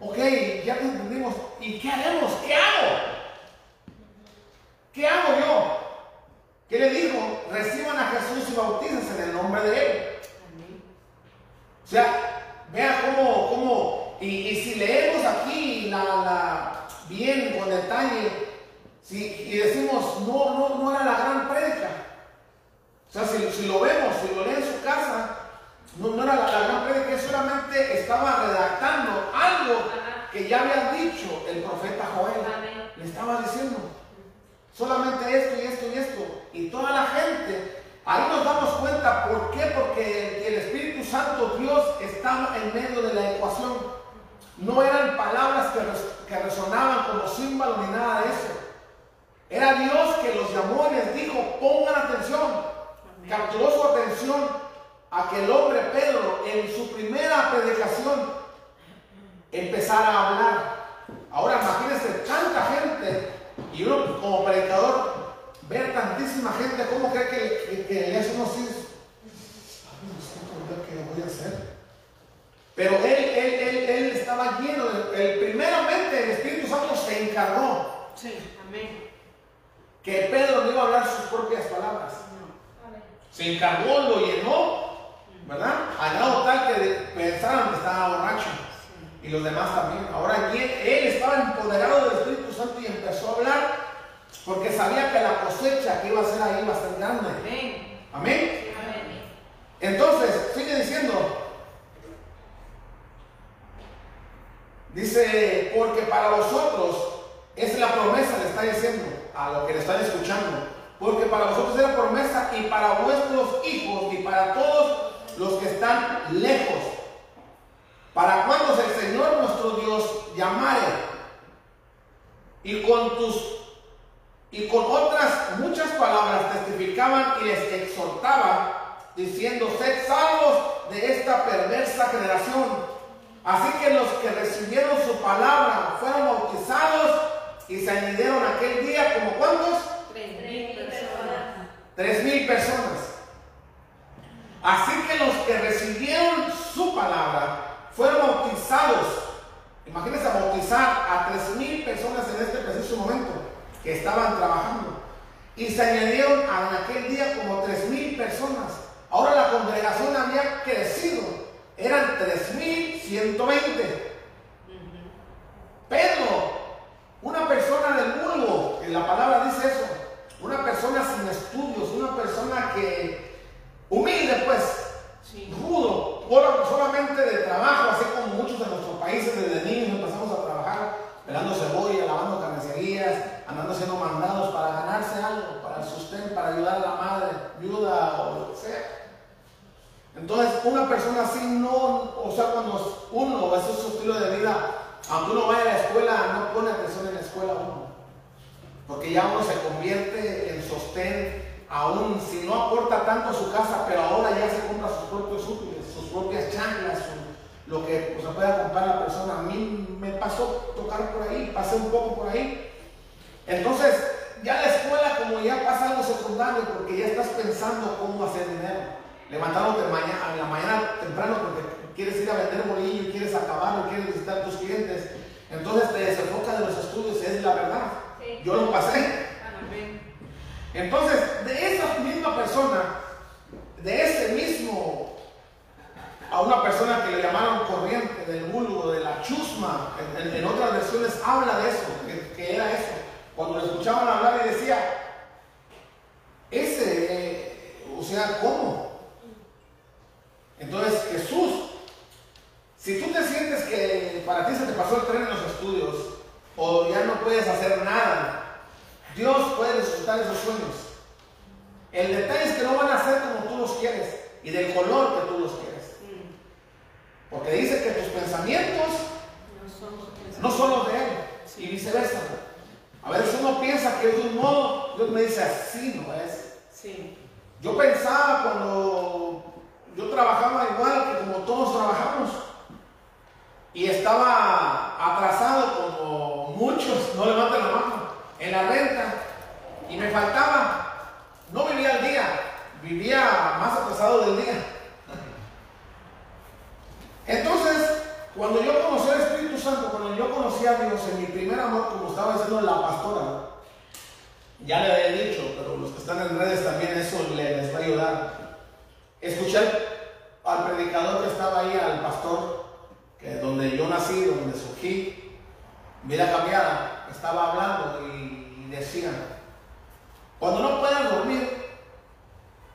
ok, ya te entendimos, ¿y qué haremos? ¿Qué hago? ¿Qué hago yo? ¿Qué le dijo? Reciban a Jesús y bautícense en el nombre de Él. Amén. O sea, vea cómo, cómo y, y si leemos aquí la, la- bien, con detalle, si, y decimos, no, no, no era la gran prédica. O sea, si, si lo vemos, si lo lee en su casa, no, no era la, la gran prédica, él solamente estaba redactando algo que ya había dicho el profeta Joel. Amén. Le estaba diciendo, solamente esto y esto y esto. Y toda la gente, ahí nos damos cuenta, ¿por qué? Porque el, el Espíritu Santo, Dios, estaba en medio de la ecuación. No eran palabras que, res- que resonaban como símbolo ni nada de eso. Era Dios que los llamó y les dijo, pongan atención. Capturó su atención a que el hombre Pedro en su primera predicación empezara a hablar. Ahora imagínense tanta gente y uno como predicador ver tantísima gente, ¿cómo cree que, que, que eso no sirve? Ay, no sé qué voy a hacer. Pero él, él, él, él estaba lleno, el, primeramente el Espíritu Santo se encargó Sí, amén. que Pedro no iba a hablar sus propias palabras. Se encargó, lo llenó, ¿verdad? Al grado tal que pensaron que estaba borracho. Y los demás también. Ahora él, él estaba empoderado del Espíritu Santo y empezó a hablar porque sabía que la cosecha que iba a ser ahí iba a ser grande. Amén. Amén. Amén. Entonces, sigue diciendo. Dice, porque para vosotros es la promesa, le está diciendo a lo que le están escuchando. Porque para vosotros es la promesa y para vuestros hijos y para todos los que están lejos. Para cuando el Señor nuestro Dios llamare y con tus y con otras muchas palabras testificaban y les exhortaba diciendo, sed salvos de esta perversa generación. Así que los que recibieron su palabra fueron bautizados y se añadieron aquel día como cuántos? Tres mil mil personas. Tres mil personas. Así que los que recibieron su palabra fueron bautizados. Imagínense bautizar a tres mil personas en este preciso momento que estaban trabajando. Y se añadieron en aquel día como tres mil personas. Ahora la congregación había crecido. Eran 3120. Pedro, una persona del vulgo, en la palabra dice eso, una persona sin estudios, una persona que humilde pues, Sí. rudo, solamente de trabajo, así como muchos de nuestros países desde niños empezamos a trabajar, pelando cebolla, lavando carnicerías, andando haciendo mandados para ganarse algo, para el sustento, para ayudar a la madre, ayuda o lo que sea. Entonces, una persona así no, o sea, cuando uno, ese es su estilo de vida, aunque uno vaya a la escuela, no pone atención en la escuela uno. Porque ya uno se convierte en sostén, aún si no aporta tanto a su casa, pero ahora ya se compra sus propios útiles, sus propias chanclas, lo que pues, se pueda comprar la persona. A mí me pasó tocar por ahí, pasé un poco por ahí. Entonces, ya la escuela como ya pasa algo secundario, porque ya estás pensando cómo hacer dinero. Levantándote mañana, en la mañana temprano porque quieres ir a vender bolillo, quieres acabarlo, quieres visitar a tus clientes. Entonces te desenfocas de los estudios, es la verdad. Sí. Yo lo pasé. Entonces, de esa misma persona, de ese mismo, a una persona que le llamaron corriente, del vulgo, de la chusma, en, en- en otras versiones habla de eso, que, que era eso. Cuando lo escuchaban hablar y decía, ese, eh, o sea, ¿cómo? Entonces, Jesús, si tú te sientes que para ti se te pasó el tren en los estudios, o ya no puedes hacer nada, Dios puede resucitar esos sueños. El detalle es que no van a ser como tú los quieres y del color que tú los quieres. Porque dice que tus pensamientos no son los de Él y viceversa. A veces uno piensa que es de un modo, Dios me dice así no es. Sí. Yo pensaba cuando yo trabajaba igual que como todos trabajamos y estaba atrasado como muchos, no levanten la mano, en la renta y me faltaba, no vivía al día, vivía más atrasado del día. Entonces, cuando yo conocí al Espíritu Santo, cuando yo conocí a Dios en mi primer amor, como estaba diciendo la pastora, ya le había dicho, pero los que están en redes también eso le- les va a ayudar. Escuché al predicador que estaba ahí, al pastor, que donde yo nací, donde surgí, vida cambiada, estaba hablando y, y decía, cuando no puedas dormir,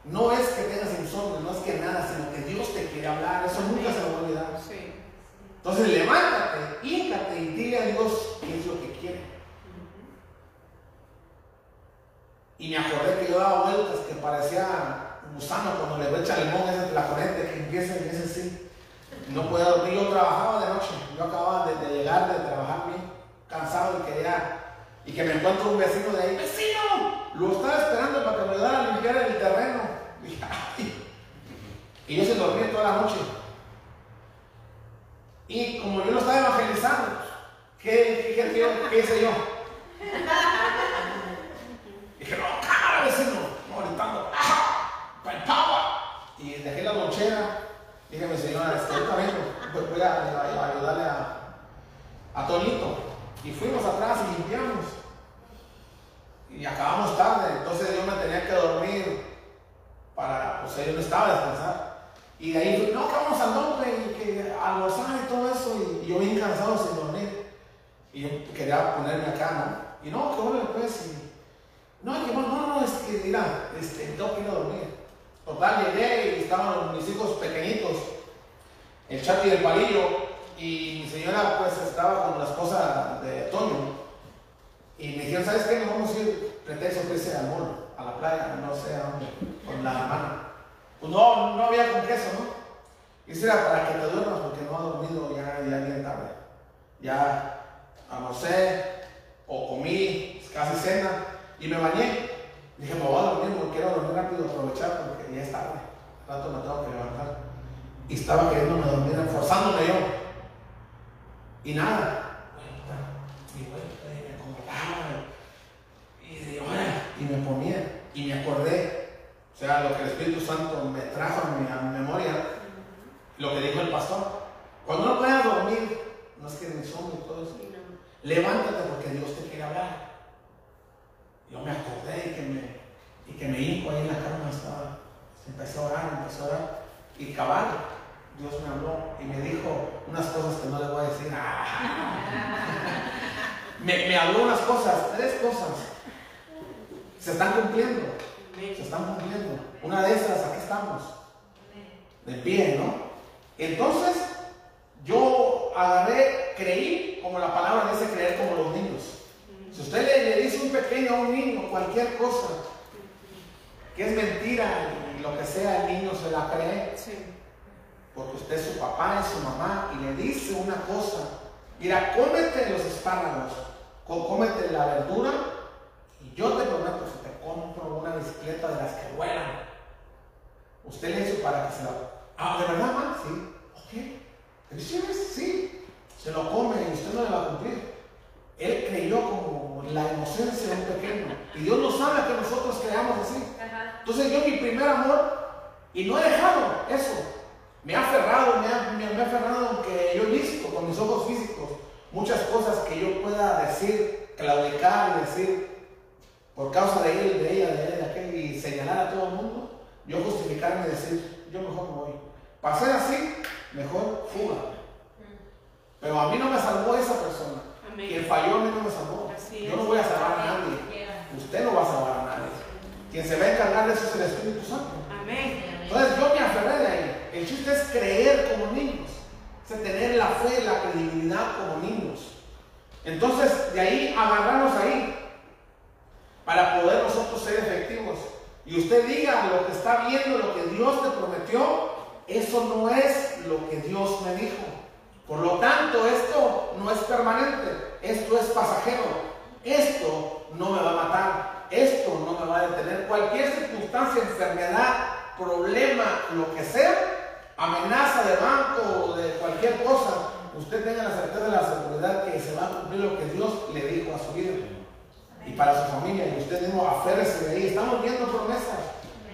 no es que tengas insomnio, no es que nada, sino que Dios te quiere hablar, eso nunca se lo va a olvidar. Sí. Entonces levántate, híncate y dile a Dios qué es lo que quiere. Y me acordé que yo daba vueltas que parecía gusano cuando le echan limón de la corriente que empieza y ese sí. No podía dormir, yo trabajaba de noche, yo acababa de, de llegar de trabajar bien, cansado y quería, y que me encuentro un vecino de ahí, vecino, lo estaba esperando para que me ayudara a limpiar el terreno. Y yo se dormía toda la noche. Y como yo lo estaba evangelizando, ¿qué, qué, qué, qué hice yo? Dije, no, cámara, vecino, no, gritando. Y la lonchera. Dije, mi señora, vengo, voy a, ayudarle a, a Tonito. Y fuimos atrás y limpiamos. Y acabamos tarde, entonces yo me tenía que dormir para, sea, yo no estaba a descansar. Y de ahí, no, que vamos al nombre y que almorzar y todo eso. Y, yo bien cansado sin dormir. Y yo quería ponerme acá, ¿no? Y no, que bueno, pues, y, no, que no, no, es que, mira, este, tengo que ir a dormir. Total, llegué y estaban mis hijos pequeñitos, el Chato y el Palillo, y mi señora, pues, estaba con la esposa de Toño. Y me dijeron, ¿sabes qué? Nos vamos a ir, pretexto que al mall, a la playa, no sé a dónde, con la hermana. Pues no, no había con queso, ¿no? Y eso era para que te duermas porque no ha dormido ya, ya bien tarde. Ya almorcé o comí casi cena y me bañé. Dije, me voy a dormir porque quiero dormir rápido, aprovechar porque ya es tarde. Rato me tengo que levantar. Y estaba queriéndome dormir, forzándome yo. Y nada. Y vuelta, y me acomodaba. Y de ahora, y me ponía. Y me acordé. O sea, lo que el Espíritu Santo me trajo a mi, a mi memoria. Lo que dijo el pastor. Cuando no puedas dormir, no es que me sueño y todo eso. Levántate porque Dios te quiere hablar. Yo me acordé y que me, y que me hinco ahí en la cama, estaba, empecé a orar, empecé a orar, y cabal, Dios me habló y me dijo unas cosas que no le voy a decir. me, habló unas cosas, tres cosas. Se están cumpliendo, se están cumpliendo. Una de esas, aquí estamos, de pie, ¿no? Entonces, yo agarré, creí, como la palabra dice, creer como los niños. Si usted le, le dice un pequeño a un niño cualquier cosa que es mentira lo que sea, el niño se la cree. Porque usted es su papá, es su mamá y le dice una cosa. Mira, cómete los espárragos, có- cómete la verdura y yo te prometo si te compro una bicicleta de las que vuelan. Usted le dice para que se la... Ah, ¿de verdad, mamá? Sí. Ok. Sí. Se lo come y usted no le va a cumplir. Él creyó como la inocencia de un pequeño. Y Dios no sabe que nosotros creamos así. Entonces yo mi primer amor, y no he dejado eso. Me ha aferrado, me ha, me, me ha aferrado aunque yo he visto con mis ojos físicos muchas cosas que yo pueda decir, claudicar y decir por causa de él, de ella, de él, de aquel y señalar a todo el mundo, yo justificarme y decir, yo mejor me voy. Para ser así, mejor fuga. Pero a mí no me salvó esa persona. Quien falló a mí no me salvó. Yo no voy a salvar a nadie. Usted no va a salvar a nadie. Quien se va a encargar de eso es el Espíritu Santo. Amén. Entonces yo me aferré de ahí. El chiste es creer como niños. Es tener la fe, la credibilidad como niños. Entonces de ahí agarrarnos ahí para poder nosotros ser efectivos. Y usted diga lo que está viendo, lo que Dios te prometió, eso no es lo que Dios me dijo. Por lo tanto, esto no es permanente, esto es pasajero. Esto no me va a matar, esto no me va a detener. Cualquier circunstancia, enfermedad, problema, lo que sea, amenaza de banco o de cualquier cosa, usted tenga la certeza de la seguridad que se va a cumplir lo que Dios le dijo a su vida y para su familia. Y usted mismo aférrese de ahí. Estamos viendo promesas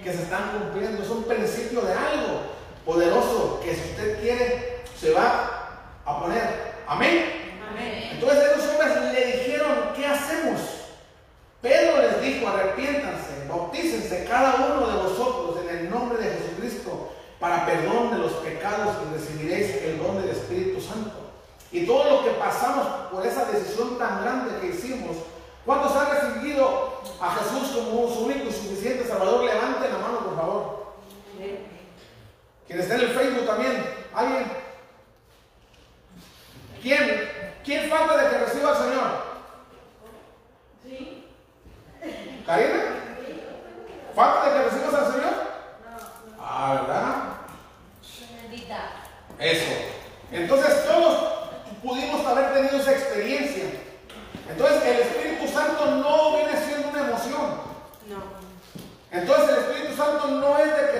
que se están cumpliendo. Es un principio de algo poderoso que si usted quiere se va a poner. Amén. Amén. Entonces esos hombres le dijeron, ¿qué hacemos? Pedro les dijo, arrepiéntanse, bautícense cada uno de vosotros en el nombre de Jesucristo para perdón de los pecados y recibiréis el don del Espíritu Santo. Y todo lo que pasamos por esa decisión tan grande que hicimos, ¿cuántos han recibido a Jesús como su único y suficiente Salvador? Levanten la mano, por favor. Quien está en el Facebook también, ¿alguien? ¿Quién? ¿Quién falta de que reciba al Señor? Sí. ¿Karina? ¿Falta de que recibas al Señor? Ah, ¿verdad? Eso. Entonces todos pudimos haber tenido esa experiencia. Entonces el Espíritu Santo no viene siendo una emoción. No. Entonces el Espíritu Santo no es de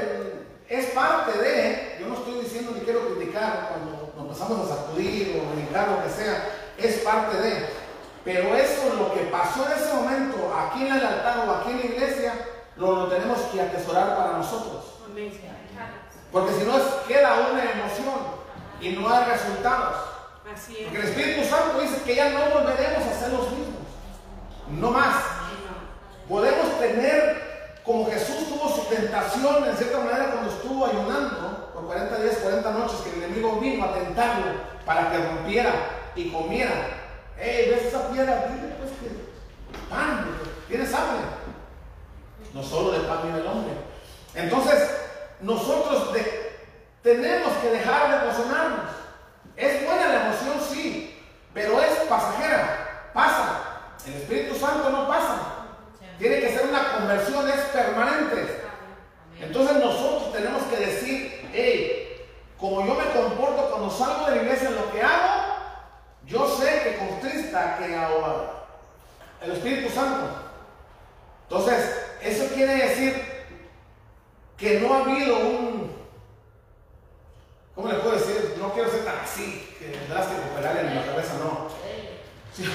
que es parte de, yo no estoy diciendo ni quiero criticar cuando nos empezamos a sacudir o brincar lo que sea, es parte de. Pero eso, lo que pasó en ese momento, aquí en el altar o aquí en la iglesia, lo, lo tenemos que atesorar para nosotros. Porque si no, queda una emoción y no hay resultados. Así es. Porque el Espíritu Santo dice que ya no volveremos a ser los mismos. No más. Podemos tener, como Jesús tuvo su tentación en cierta manera cuando estuvo ayunando por 40 días, 40 noches, que el enemigo vino a tentarlo para que rompiera y comiera. Hey, ¿ves esa piedra? Dile pues que pan, tienes hambre. No solo de pan vive el hombre. Entonces, nosotros tenemos que dejar de emocionarnos. Es buena la emoción, sí, pero es pasajera, pasa. El Espíritu Santo no pasa. Tiene que ser una conversión, es permanente. Entonces nosotros tenemos que decir, hey, como yo me comporto cuando salgo de la iglesia lo que hago, yo sé que contrista que ahora el Espíritu Santo. Entonces, eso quiere decir que no ha habido un, ¿cómo le puedo decir? No quiero ser tan así, que drástico, pegarle en la cabeza, no. Sí,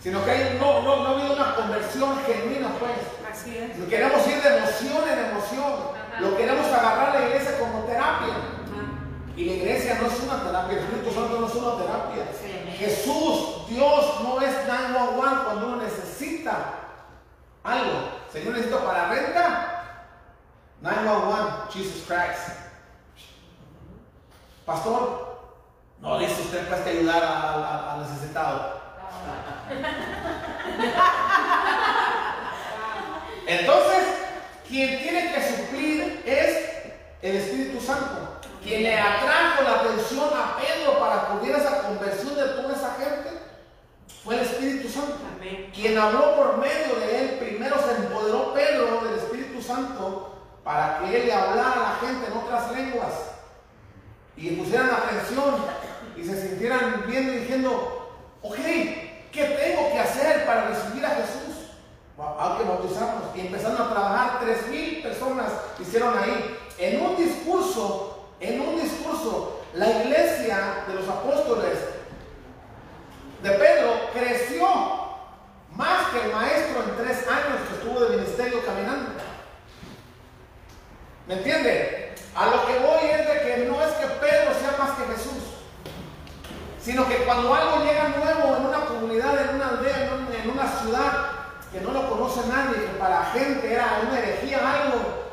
Sino que hay- no, no, no ha habido una conversión genuina, pues. Así es. Lo Queremos ir de emoción en emoción. Lo queremos agarrar la iglesia como terapia. Y la iglesia no es una terapia, el Espíritu Santo no es una terapia. Jesús, Dios, no es 911 cuando uno necesita algo. Señor, necesito para renta. 911, Jesus Christ. Pastor, no dice usted pues que ayudar al necesitado. Entonces, quien tiene que suplir es el Espíritu Santo. Quien le atrajo la atención a Pedro para que hubiera esa conversión de toda esa gente fue el Espíritu Santo. Amén. Quien habló por medio de él, primero se empoderó Pedro del Espíritu Santo para que él le hablara a la gente en otras lenguas y pusieran atención y se sintieran viendo y diciendo, ok, ¿qué tengo que hacer para recibir a Jesús? Hay que bautizarnos. Y empezaron a trabajar, tres mil personas hicieron ahí. En un discurso, en un discurso, la iglesia de los apóstoles de Pedro creció más que el maestro en tres años que estuvo de ministerio caminando. ¿Me entiende? A lo que voy es de que no es que Pedro sea más que Jesús, sino que cuando algo llega nuevo en una comunidad, en una aldea, en, un- en una ciudad que no lo conoce nadie, que para la gente era una herejía, algo,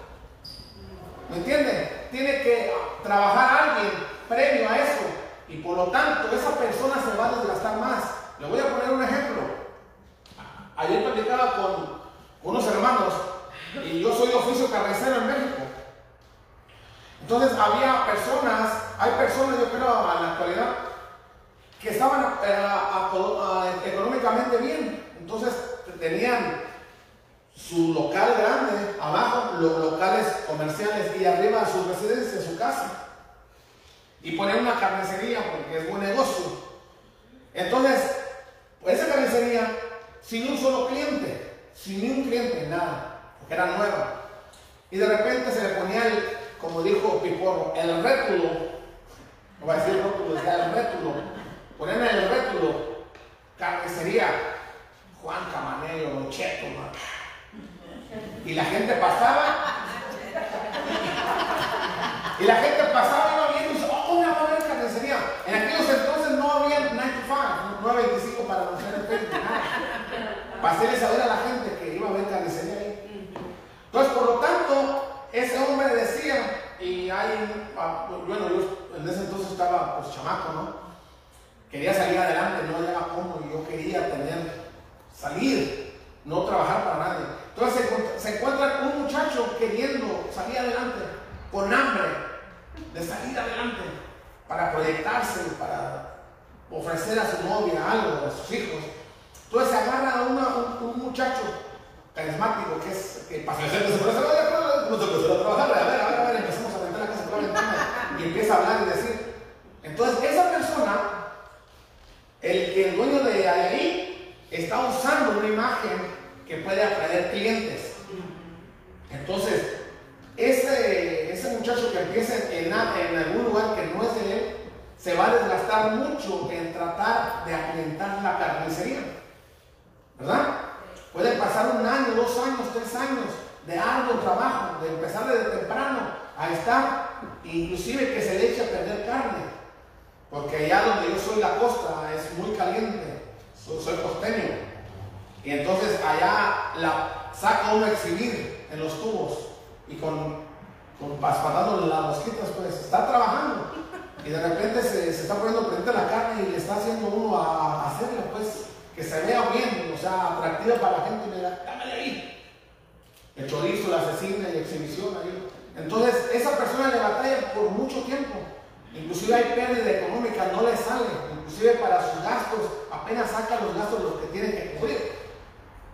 ¿me entiende? Tiene que trabajar alguien previo a eso y por lo tanto esa persona se va a desgastar más. Le voy a poner un ejemplo. Ayer platicaba con unos hermanos y yo soy oficio carnicero en México. Entonces había personas, hay personas yo creo en la actualidad que estaban eh, económicamente bien. Entonces tenían su local grande, abajo los locales comerciales y arriba su residencia, su casa. Y ponían una carnicería porque es buen negocio. Entonces, pues esa carnicería, sin un solo cliente, sin ni un cliente, nada, porque era nueva. Y de repente se le ponía el, como dijo Piporro, el rétulo, no a decir rótulo, decía el rétulo, ponían el rétulo, carnicería, Juan Camanello, Cheto. Y la gente pasaba, y la gente pasaba y viendo y dice, oh, una buena carnicería. En aquellos entonces no había 9 to 5, 9.25 para anunciar el. Para hacerle saber a la gente que iba a haber carnicería ahí. Entonces, por lo tanto, ese hombre decía, y hay, ah, bueno, yo en ese entonces estaba pues chamaco, ¿no? Quería salir adelante, no cómo, y yo quería tener, salir, no trabajar para nadie. Entonces encuentra- un muchacho queriendo salir adelante, con hambre de salir adelante, para proyectarse, para ofrecer a su novia algo, a sus hijos. Entonces se agarra a un, muchacho carismático que es que para hacer se puede hacer, ¿cómo se puede trabajar? A ver, a ver, a ver, empezamos a aventar la casa por la y empieza a hablar y decir. Entonces esa persona, el, el dueño de ahí, está usando una imagen que puede atraer clientes. Entonces, ese, ese muchacho que empieza en, algún lugar que no es de él, se va a desgastar mucho en tratar de aclientar la carnicería. ¿Verdad? Puede pasar un año, dos años, tres años de arduo trabajo, de empezar desde temprano a estar, inclusive que se le eche a perder carne. Porque allá donde yo soy la costa es muy caliente, soy costeño. Y entonces allá la saca uno a exhibir en los tubos y con, con paspatando las mosquitas, pues está trabajando. Y de repente se, se está poniendo frente la carne y le está haciendo uno a, a pues, que se vea bien, o sea, atractiva para la gente. Y me da, dámele ahí. El chorizo, la asesina y exhibición ahí. Entonces, esa persona le batalla por mucho tiempo. Inclusive hay pérdida económica, no le sale. Inclusive para sus gastos, apenas saca los gastos los que tienen que cubrir.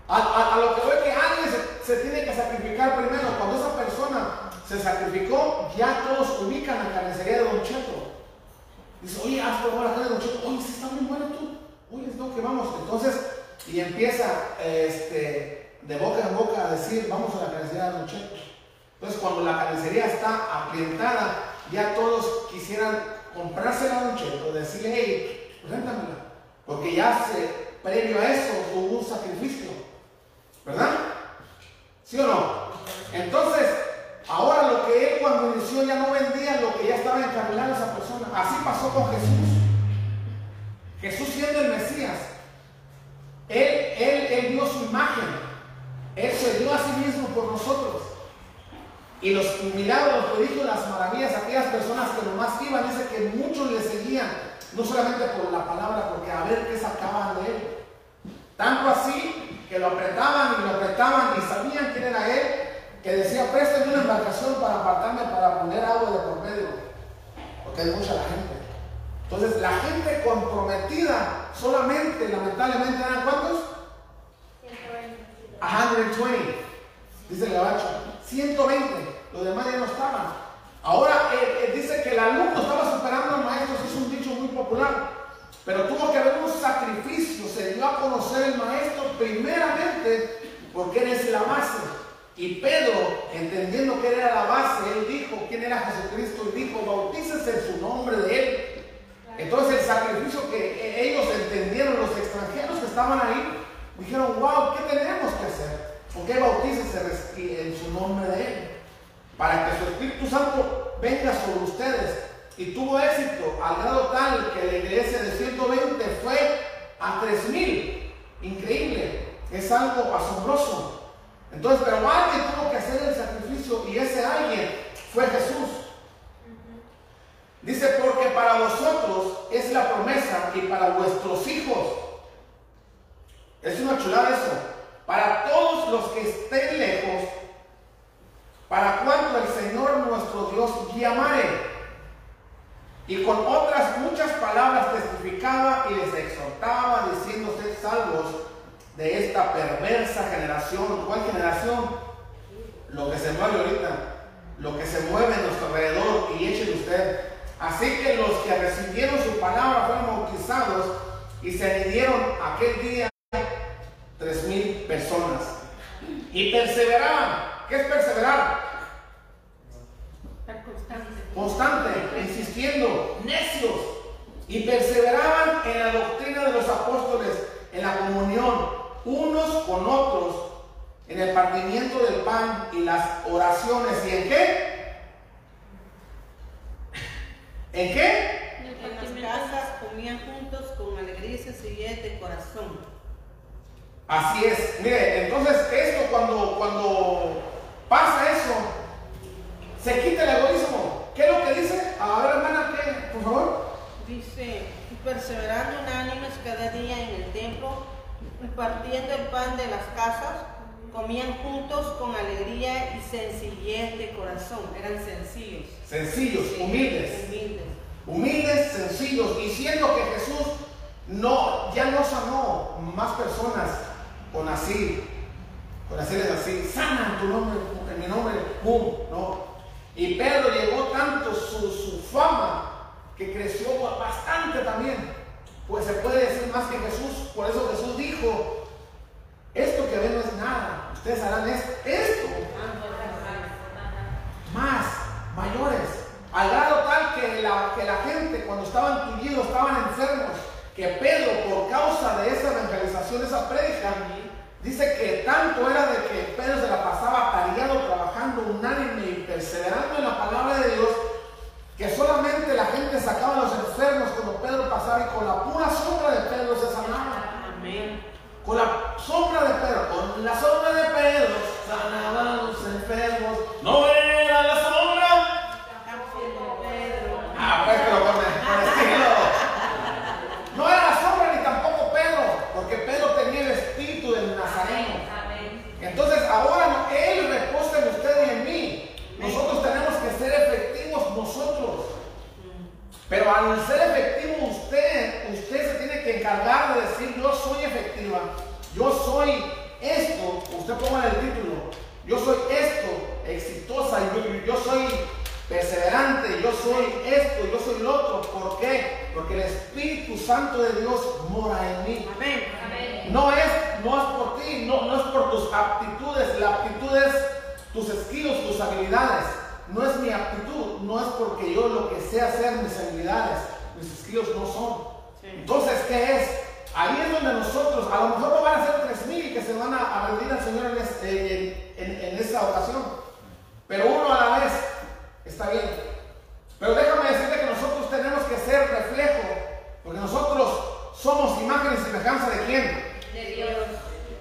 A, lo que veo que alguien se, tiene que sacrificar primero. Cuando esa persona se sacrificó, ya todos ubican la carnicería de Don Cheto. Dice, oye, haz por favor la carne de Don Cheto. Oye, sí está muy bueno tú. Oye, no, que vamos. Entonces, y empieza este, de boca en boca a decir, vamos a la carnicería de Don Cheto. Entonces, cuando la carnicería está ambientada, ya todos quisieran comprársela a Don Cheto, decirle, hey, preséntamela. Porque ya se, previo a eso hubo un sacrificio. ¿Verdad? ¿Sí o no? Entonces, ahora lo que él cuando inició ya no vendía lo que ya estaba encarrilado esa persona. Así pasó con Jesús. Jesús siendo el Mesías, él, él, dio su imagen. Él se dio a sí mismo por nosotros. Y los milagros, los prodigios, las maravillas, aquellas personas que nomás iban, dice que muchos le seguían, no solamente por la palabra, porque a ver qué sacaban de él. Tanto así que lo apretaban y lo apretaban y sabían quién era él, que decía, préstame una embarcación para apartarme para poner agua de por medio. Porque hay mucha la gente. Entonces, la gente comprometida solamente, lamentablemente, eran cuántos? 120. Dice el gabacho. 120. Los demás ya no estaban. Ahora eh, eh, dice que el alumno estaba superando al maestro. Eso es un dicho muy popular. Pero tuvo que haber un sacrificio. Se dio a conocer el maestro primeramente porque él es la base. Y Pedro, entendiendo que él era la base, él dijo quién era Jesucristo y dijo, el Espíritu Santo de Dios mora en mí. Amén. No es, no es por ti, no, no es por tus aptitudes. La aptitud es tus skills, tus habilidades. No es mi aptitud, no es porque yo lo que sé hacer, mis habilidades, mis skills no son. Sí. Entonces, ¿qué es? Ahí es donde nosotros, a lo mejor no van a ser 3.000 que se van a, a rendir al Señor en, este- en, en- en esta ocasión. Pero uno a la vez está bien. Pero déjame decirte que nosotros tenemos que ser reflejo, porque nosotros somos imagen y semejanza de quién. De Dios.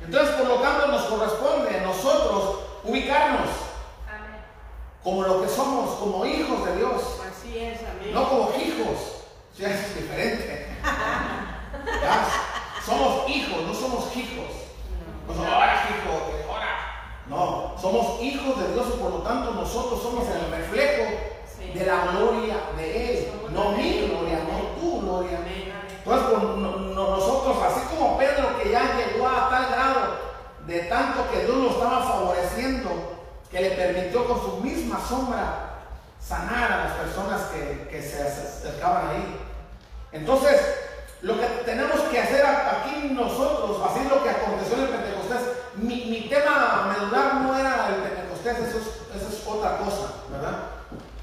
Entonces, por lo tanto, nos corresponde a nosotros ubicarnos Amén. como lo que somos, como hijos de Dios, Así es, amén. no como hijos. Ya eso es diferente. Ya, Somos hijos, no somos hijos. No somos, ahora hijo, ahora. No, somos hijos de Dios y por lo tanto nosotros somos el reflejo. De la gloria de Él. No mi gloria, no tu gloria. Entonces, no- nosotros, así como Pedro, que ya llegó a tal grado de tanto que Dios lo estaba favoreciendo, que le permitió con su misma sombra sanar a las personas que, que se acercaban ahí. Entonces, lo que tenemos que hacer aquí nosotros, así es lo que aconteció en el Pentecostés. Mi, mi tema medular no era el Pentecostés, eso es, eso es otra cosa, ¿verdad?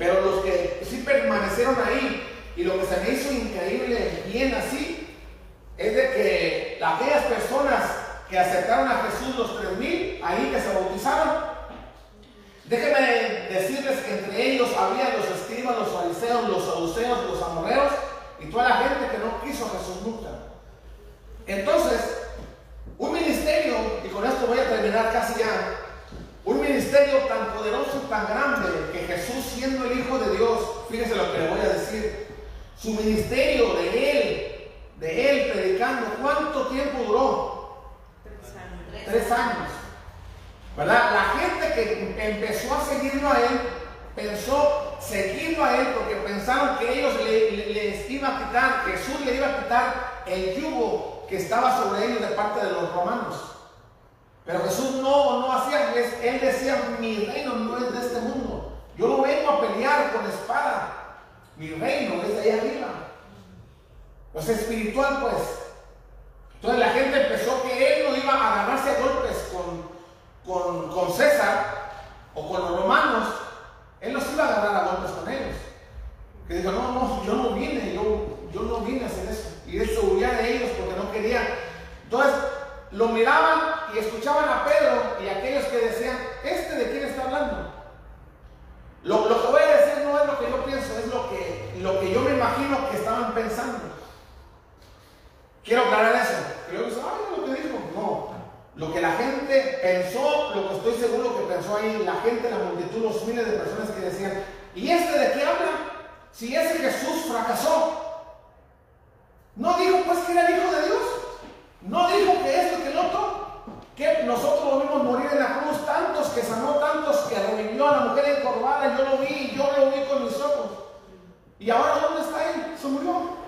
Pero los que sí permanecieron ahí y lo que se me hizo increíble, bien así, es de que aquellas personas que aceptaron a Jesús, los 3000, ahí que se bautizaron, déjenme decirles que entre ellos había los escribas, los fariseos, los saduceos, los amorreos y toda la gente que no quiso a Jesús nunca. Entonces, un ministerio, y con esto voy a terminar casi ya, un ministerio tan poderoso y tan grande que Jesús siendo el Hijo de Dios, fíjese lo que le voy a decir, su ministerio de Él, de Él predicando, ¿cuánto tiempo duró? Tres años. ¿Verdad? La gente que empezó a seguirlo a Él, pensó seguirlo a Él porque pensaron que ellos le- les iba a quitar, Jesús le iba a quitar el yugo que estaba sobre ellos de parte de los romanos. Pero Jesús no, no hacía, él decía, mi reino no es de este mundo. Yo no vengo a pelear con espada. Mi reino es de allá arriba. Pues espiritual, pues. Entonces la gente empezó que él no iba a agarrarse a golpes con, con, con César o con los romanos. Él no se iba a agarrar a golpes con ellos. Que dijo, no, no, yo no vine, yo, yo no vine a hacer eso. Y él se huía de ellos porque no quería. Entonces, lo miraban y escuchaban a Pedro y aquellos que decían, ¿este de quién está hablando? Lo, que voy a decir no es lo que yo pienso, es lo que, lo que yo me imagino que estaban pensando. Quiero aclarar eso. Que yo digo, ay, lo que dijo. No. Lo que la gente pensó, lo que estoy seguro que pensó ahí la gente, la multitud, los miles de personas que decían, ¿y este de qué habla? Si ese Jesús fracasó. No dijo pues que era el Hijo de Dios. No dijo que esto, que el otro. Que nosotros lo vimos morir en la cruz, tantos que sanó, tantos que revivió a la mujer encorvada, yo lo vi, yo lo vi con mis ojos. ¿Y ahora dónde está él? Se murió.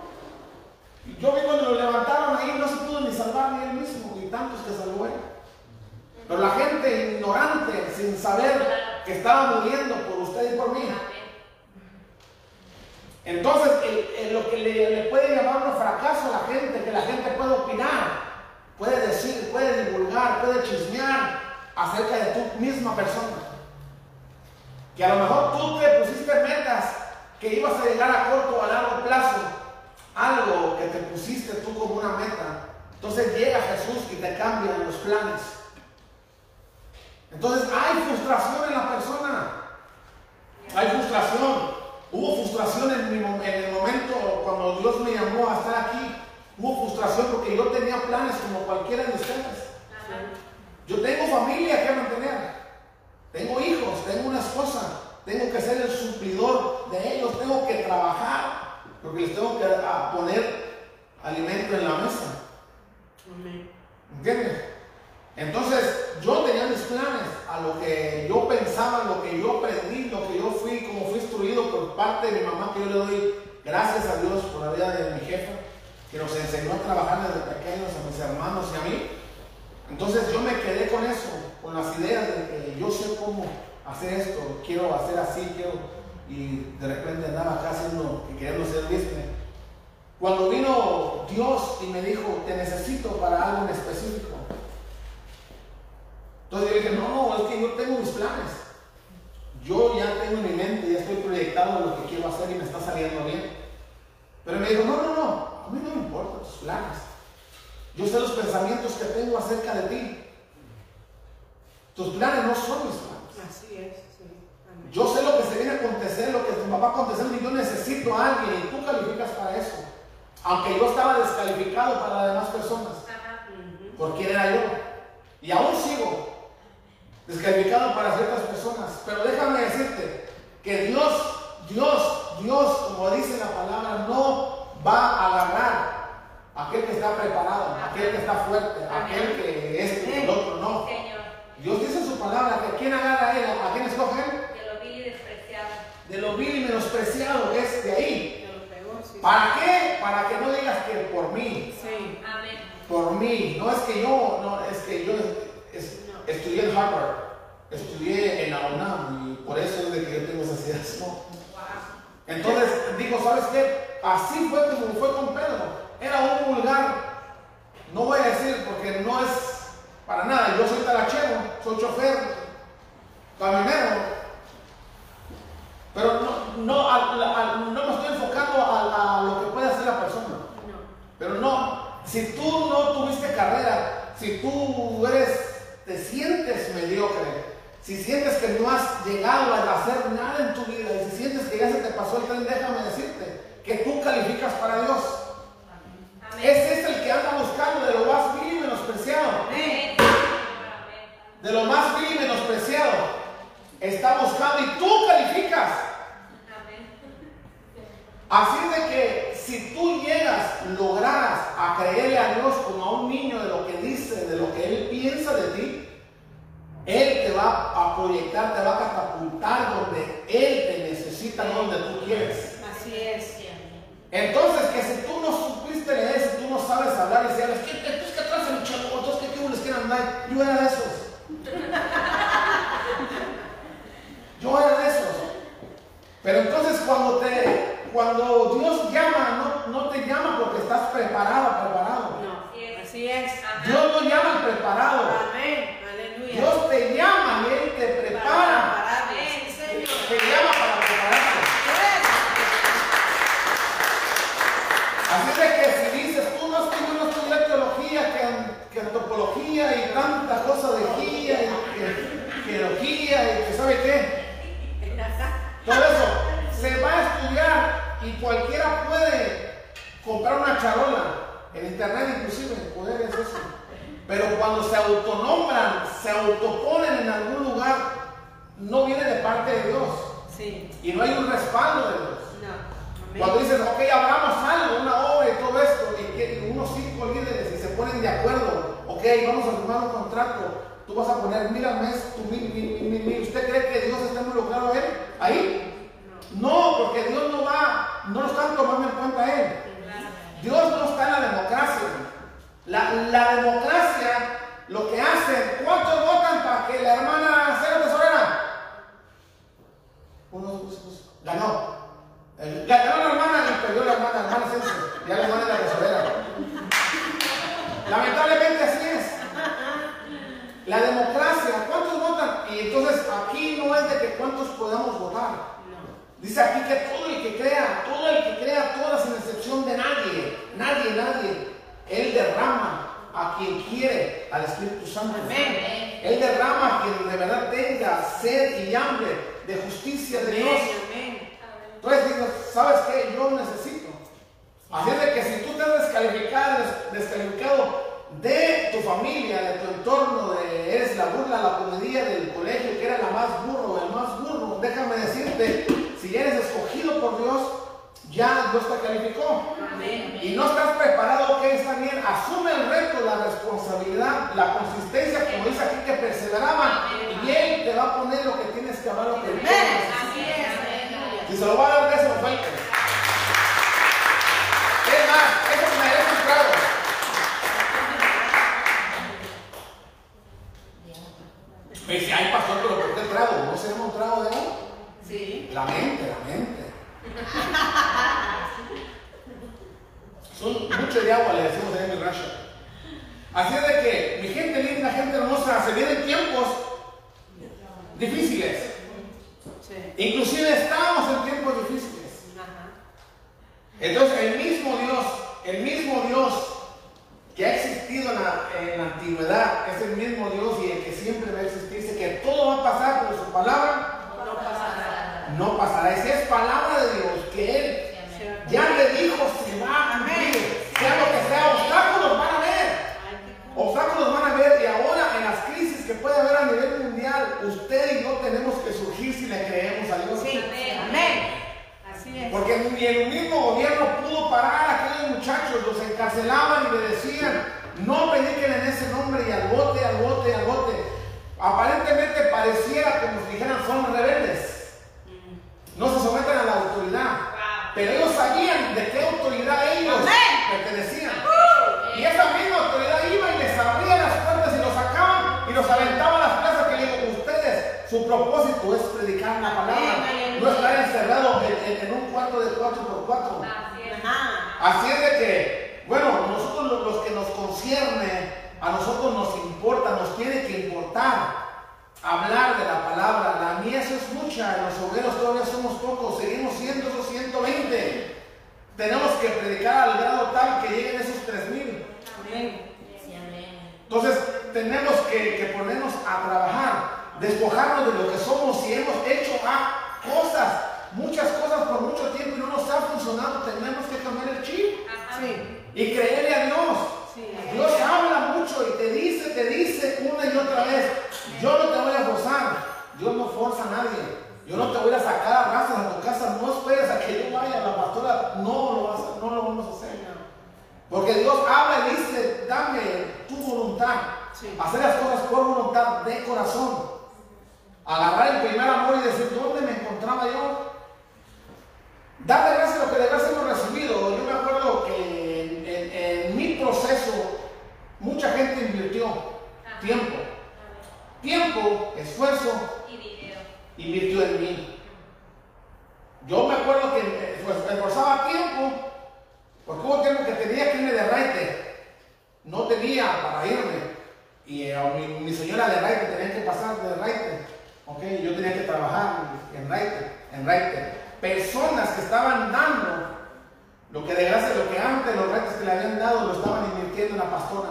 Dios como a un niño de lo que dice, de lo que Él piensa de ti, Él te va a proyectar, te va a catapultar donde Él te necesita, no donde tú quieres. Así es. Entonces, que si tú no supiste leer, si tú no sabes hablar y si que atrás el chavo? Entonces, ¿qué les andar? Yo era de esos. Yo era de esos. Pero entonces, cuando Dios llama, y tanta cosa de guía y teología y que sabe qué. Todo eso se va a estudiar y cualquiera puede comprar una charola. En internet inclusive poder es eso. Pero cuando se autonombran, se autoponen en algún lugar, no viene de parte de Dios. Y no hay un respaldo de Dios. Cuando dices, ok, abramos algo, una obra y todo esto vamos a firmar un contrato, tú vas a poner mil al mes, tu mil, ¿Usted cree que Dios está involucrado él? ahí? No, porque Dios no va, no lo están tomando en cuenta él. Dios no está en la democracia. La, democracia lo que hacen, ¿cuántos votan para que la hermana sea tesorera? Uno, dos, dos. ganó. ganó la hermana y perdió la hermana, la hermana siempre. Ya la hermana es la tesorera. Lamentablemente así es. La democracia, ¿cuántos votan? Y entonces aquí no es de que cuántos podamos votar. Dice aquí que todo el que crea, todo el que crea, todas sin excepción de nadie, nadie, nadie, él derrama a quien quiere al Espíritu Santo. Él derrama a quien de verdad tenga sed y hambre de justicia de Dios. Entonces ¿sabes qué? Yo necesito Así es de que si tú te has descalificado, des- descalificado de tu familia, de tu entorno, de eres la burla, la comedia del colegio, que era la más burro, el más burro, déjame decirte, si eres escogido por Dios, ya Dios te calificó. Amén. Y no estás preparado, ok, está bien, asume el reto, la responsabilidad, la consistencia, como dice aquí, que perseveraba, y Él te va a poner lo que tienes que hablar, lo que tienes. Así es. Aleluya. Si se lo va a dar, déselo Es más, eso merece un trago. Me dice, ay pastor, pero ¿por qué trago? ¿No se llama un trago de agua? Sí. La mente, la mente. Son mucho de agua, le decimos en mi Russia. Así es de que, mi gente linda, gente hermosa, se vienen tiempos difíciles. Sí. Inclusive estamos en tiempos difíciles. Entonces el mismo Dios, el mismo Dios que ha existido en la, en la antigüedad, es el mismo Dios y el que siempre va a existir, dice que todo va a pasar, pero su palabra No pasa nada. no pasará. Esa es palabra de Dios, que Él ya le dijo se va a cumplir. Sea lo que sea, obstáculos van a haber. Obstáculos van a haber y ahora en las crisis que puede haber a nivel mundial, usted y yo tenemos que surgir si le creemos a Dios. Sí. Amén. Así es. Porque ni el mismo gobierno pudo parar a aquellos muchachos, los encarcelaban y le decían, no prediquen en ese nombre y al bote, al bote, al bote. Aparentemente pareciera como si dijeran son rebeldes, no se someten a la autoridad. Pero ellos sabían de qué autoridad ellos pertenecían. Y esa misma autoridad iba y les abría las puertas y los sacaban y los aventaba a las plazas que le digo, ustedes, su propósito es predicar la palabra, no estar encerrado en, en- en un cuarto de 4x4. Así es. Ajá. Así es de que, bueno, nosotros lo- los que nos concierne, a nosotros nos importa, nos tiene que importar hablar de la palabra. La mía eso es mucha, los obreros todavía somos pocos, seguimos siendo esos 120. Tenemos que predicar al grado tal que lleguen esos 3000. Amén. Entonces tenemos que, que ponernos a trabajar, despojarnos de lo que somos y hemos hecho ah, cosas, muchas cosas por mucho tiempo y no nos ha funcionado. Tenemos que cambiar el chip Sí. Y creerle a Dios. Dios habla mucho y te dice, te dice una y otra vez, yo no te voy a forzar, Dios no forza a nadie, yo no te voy a sacar a razas a tu casa, no esperes a que yo vaya, la pastora, no lo, vas a- no lo vamos a hacer. Porque Dios habla y dice, dame tu voluntad, Sí. hacer las cosas por voluntad de corazón, agarrar el primer amor y decir, ¿dónde me encontraba yo? Darle gracias a lo que de gracia hemos recibido. Yo me acuerdo mucha gente invirtió tiempo. Tiempo, esfuerzo, Y dinero. invirtió en mí. Yo me acuerdo que pues, esforzaba tiempo, porque hubo tiempo que tenía que irme de raite. No tenía para irme. Y mi, mi señora de raite tenía que pasar de raite. ¿ok? Yo tenía que trabajar en raite, en raite. Personas que estaban dando lo que de gracia, lo que antes los raites que le habían dado, lo estaban invirtiendo en la pastora.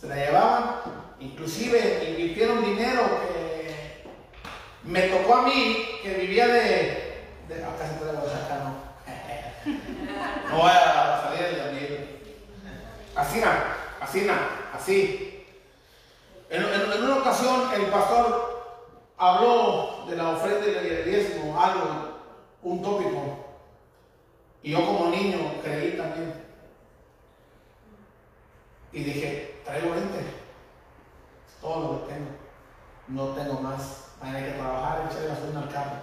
Se la llevaban, inclusive invirtieron dinero que me tocó a mí, que vivía de... de acá se puede acá no. No voy a salir de la miel. Así, na, así, na, así. En, en- una ocasión el pastor habló de la ofrenda y el diezmo, algo, un tópico. Y yo como niño creí también. Y dije, traigo 20. Es todo lo que tengo. No tengo más. Mañana hay que trabajar, echarle gasolina al carro.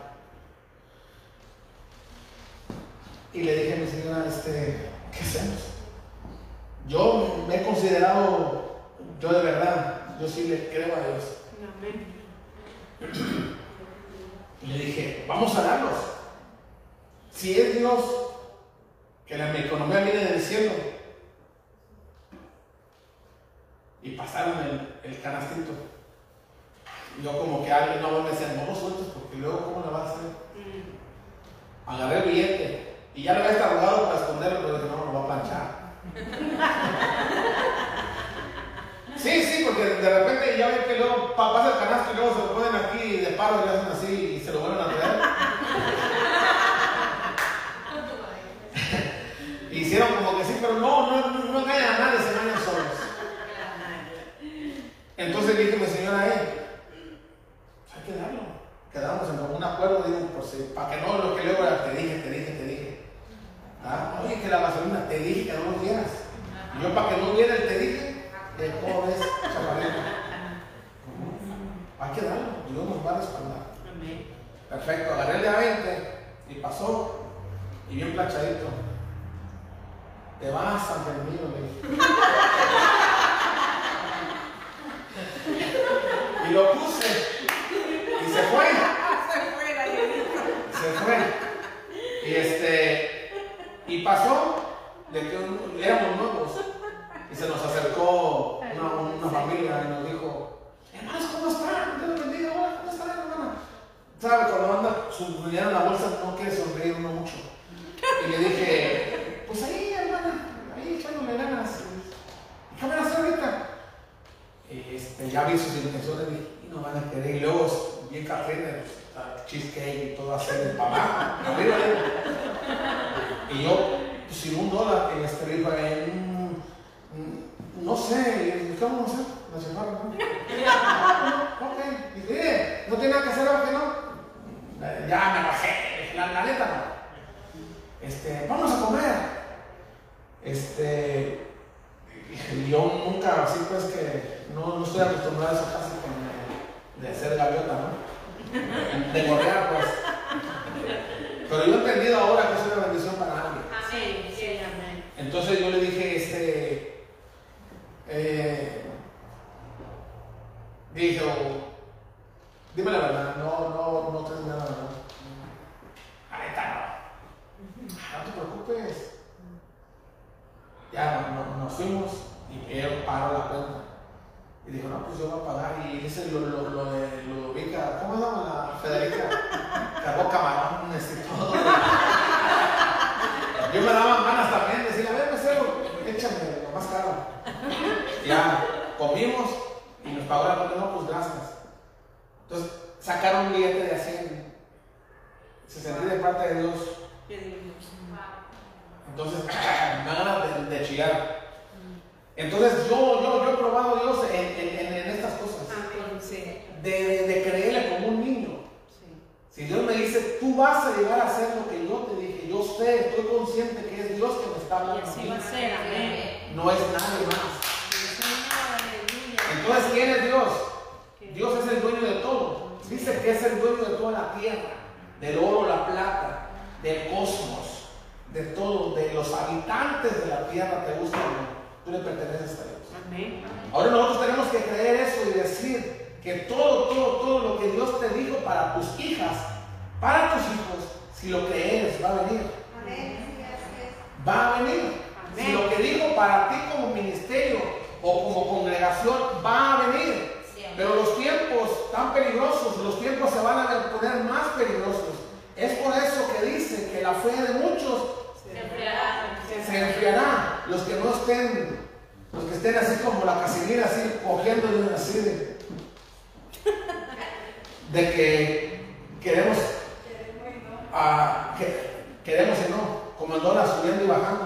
Y le dije a mi señora, este, ¿qué hacemos? Yo me he considerado, yo de verdad, yo sí le creo a Dios. Amén. Y le dije, vamos a darlos. Si es Dios, que la mi economía viene del cielo. Y pasaron el, el canastito. Yo como que alguien no me decía, no lo sueltes porque luego ¿cómo le vas a hacer? Agarré el billete y ya lo había estado para esconderlo, pero dije, no, no lo voy a planchar. Sí, sí, porque de repente ya ven que luego pa- pasa el canasto y luego se lo ponen aquí de paro y le hacen así y se lo vuelven a traer. Hicieron como que sí, pero no, no, no, no engañan a nadie, se engañan solos. Entonces dije mi señora, eh, pues hay que darlo. Quedamos en un acuerdo, digo, por si, para que no lo que luego era, te dije, te dije, te dije. Ah, Oye, que la gasolina, te dije que no lo dieras. Y yo para que no viera el te dije, todo es chavalito. Hay que darlo, Dios nos va a respaldar. Perfecto, agarré el de a 20 y pasó. Y bien planchadito. Te vas, le dije. Y lo puse. Y se fue. Se fue. Y este. Y pasó de que un- éramos nuevos. Y se nos acercó una, una familia y nos dijo, hermanos, ¿cómo están? Dios los bendiga, hola, ¿cómo están, hermana? ¿Sabe? Cuando anda subrayando la bolsa no quiere sonreír uno mucho. Y le dije, pues ahí, hermana, ahí echándome ganas. ¿Y qué van a hacer ahorita? Este, ya vi sus intenciones dije, y no van a querer. Y luego, bien café, cheesecake y todo así de papá. Y yo, pues sin un dólar, en este mm, mm, no sé, ¿qué vamos a hacer? La ¿no? ok, dije, "Eh, no tiene nada que hacer, ¿o que no? Eh, Ya me bajé, la, la neta no. Este, vamos a comer. Este, yo nunca, así pues que no, no estoy acostumbrado a esa casa con, de, ser gaviota, ¿no? De gorrear, pues. Pero yo he entendido ahora que es una bendición para alguien. Entonces yo le dije, este, eh, dije, oh, dime la verdad, no, no, no te nada, ¿verdad? Ahí está, no. No te preocupes. Ya no- no- nos fuimos y él paró la cuenta. Y dijo, no, pues yo voy a pagar. Y ese lo, lo, lo, lo ubica, ¿cómo se llama la Federica? Cargó camarones y todo. Yo me daban ganas también de decirle, a ver, mesero, échame lo más caro. Ya comimos y nos pagó la cuenta, no, pues gracias. Entonces sacaron un billete de 100. Se sentí de parte de Dios. Entonces, me ganas de, de chillar. Entonces, yo, yo, yo he probado a Dios en, en, en- estas cosas. De, de, de creerle como un niño. Si Dios me dice, tú vas a llegar a hacer lo que yo te dije, yo sé, estoy consciente que es Dios que me está hablando. a mí. No es nadie más. Entonces, ¿quién es Dios? Dios es el dueño de todo. Dice que es el dueño de toda la tierra, del oro, la plata, del cosmos, de todo, de los habitantes de la tierra, te gusta o no. Tú le perteneces a Dios. Ahora nosotros tenemos que creer eso y decir que todo, todo, todo lo que Dios te dijo para tus hijas, para tus hijos, si lo crees, va a venir. Va a venir. Si lo que dijo para ti como ministerio o como congregación, va a venir. Pero los tiempos tan peligrosos, los tiempos se van a poner más peligrosos. Es por eso que dice que la fe de muchos se enfriará. Los que no estén, los que estén así como la casimira, así cogiendo y así de, de que queremos, ah, que, queremos y no, como el dólar subiendo y bajando.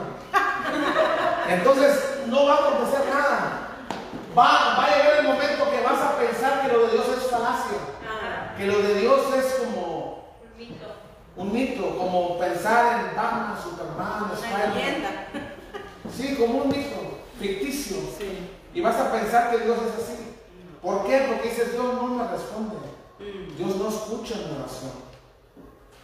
Entonces no va a acontecer nada. Va, va a llegar el momento que vas a pensar que lo de Dios es falacia, que lo de Dios es como un mito, como pensar en Batman, Superman, Spider-Man. Sí, como un mito ficticio. Y vas a pensar que Dios es así. ¿Por qué? Porque dices, Dios no me responde. Dios no escucha mi oración.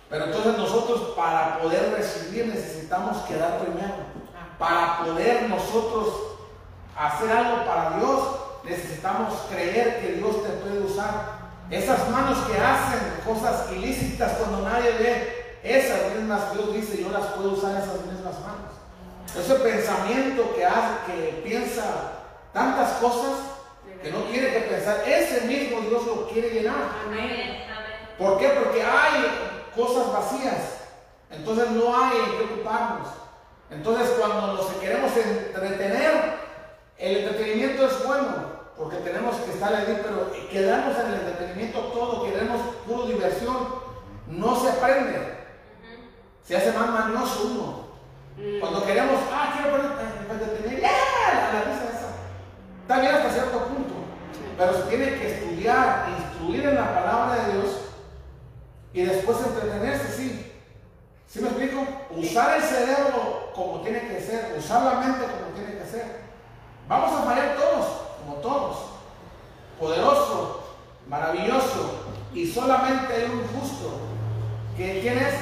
Pero entonces nosotros para poder recibir necesitamos quedar primero. Para poder nosotros hacer algo para Dios, necesitamos creer que Dios te puede usar. Esas manos que hacen cosas ilícitas cuando nadie ve, esas mismas Dios dice, yo las puedo usar esas mismas manos. Ese pensamiento que hace, que piensa tantas cosas, que no tiene que pensar, ese mismo Dios lo quiere llenar. Amén. ¿Por qué? Porque hay cosas vacías. Entonces no hay en qué ocuparnos. Entonces cuando nos queremos entretener, el entretenimiento es bueno, porque tenemos que estar ahí, pero quedarnos en el entretenimiento todo, queremos puro diversión, no se aprende. Se hace más mañoso uno. Cuando queremos, ah, quiero para entretener, ¡ya! La, la risa esa. Está bien hasta cierto punto, pero se tiene que estudiar, instruir en la palabra de Dios y después entretenerse, sí. ¿Sí me explico? Usar el cerebro como tiene que ser, usar la mente como tiene que ser. Vamos a fallar todos, como todos. Poderoso, maravilloso, y solamente hay un justo. ¿Que, ¿Quién es?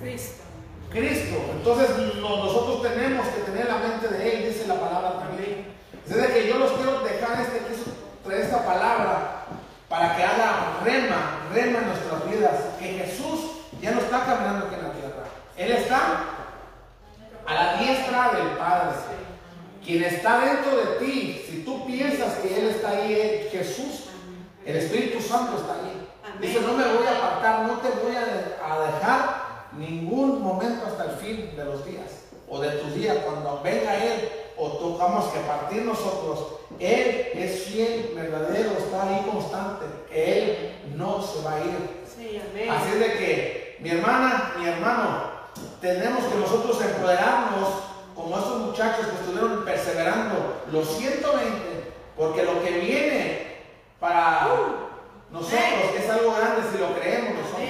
Cristo. Cristo. Entonces no- nosotros tenemos que tener la mente de Él, dice la palabra también. Es de que yo los quiero dejar este, traer esta palabra para que haga rema, rema en nuestras vidas. Que Jesús ya no está caminando. Él está a la diestra del Padre. Quien está dentro de ti, si tú piensas que Él está ahí, Él- Jesús, el Espíritu Santo está ahí. Dice, no me voy a apartar, no te voy a, de- a dejar ningún momento hasta el fin de los días o de tus días. Cuando venga Él o tocamos que partir nosotros, Él es fiel, verdadero, está ahí constante. Él no se va a ir. Sí. Así es de que, mi hermana, mi hermano, tenemos que nosotros empoderarnos como estos muchachos que estuvieron perseverando los 120, porque lo que viene para nosotros es algo grande si lo creemos nosotros.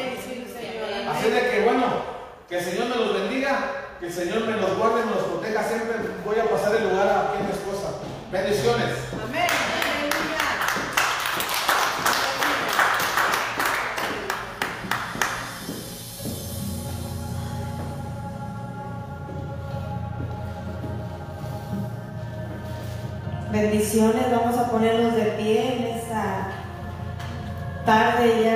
Así de que, bueno, que el Señor me los bendiga, que el Señor me los guarde, me los proteja siempre. Voy a pasar el lugar a mi esposa. Bendiciones. Amén. Bendiciones, vamos a ponernos de pie en esta tarde ya.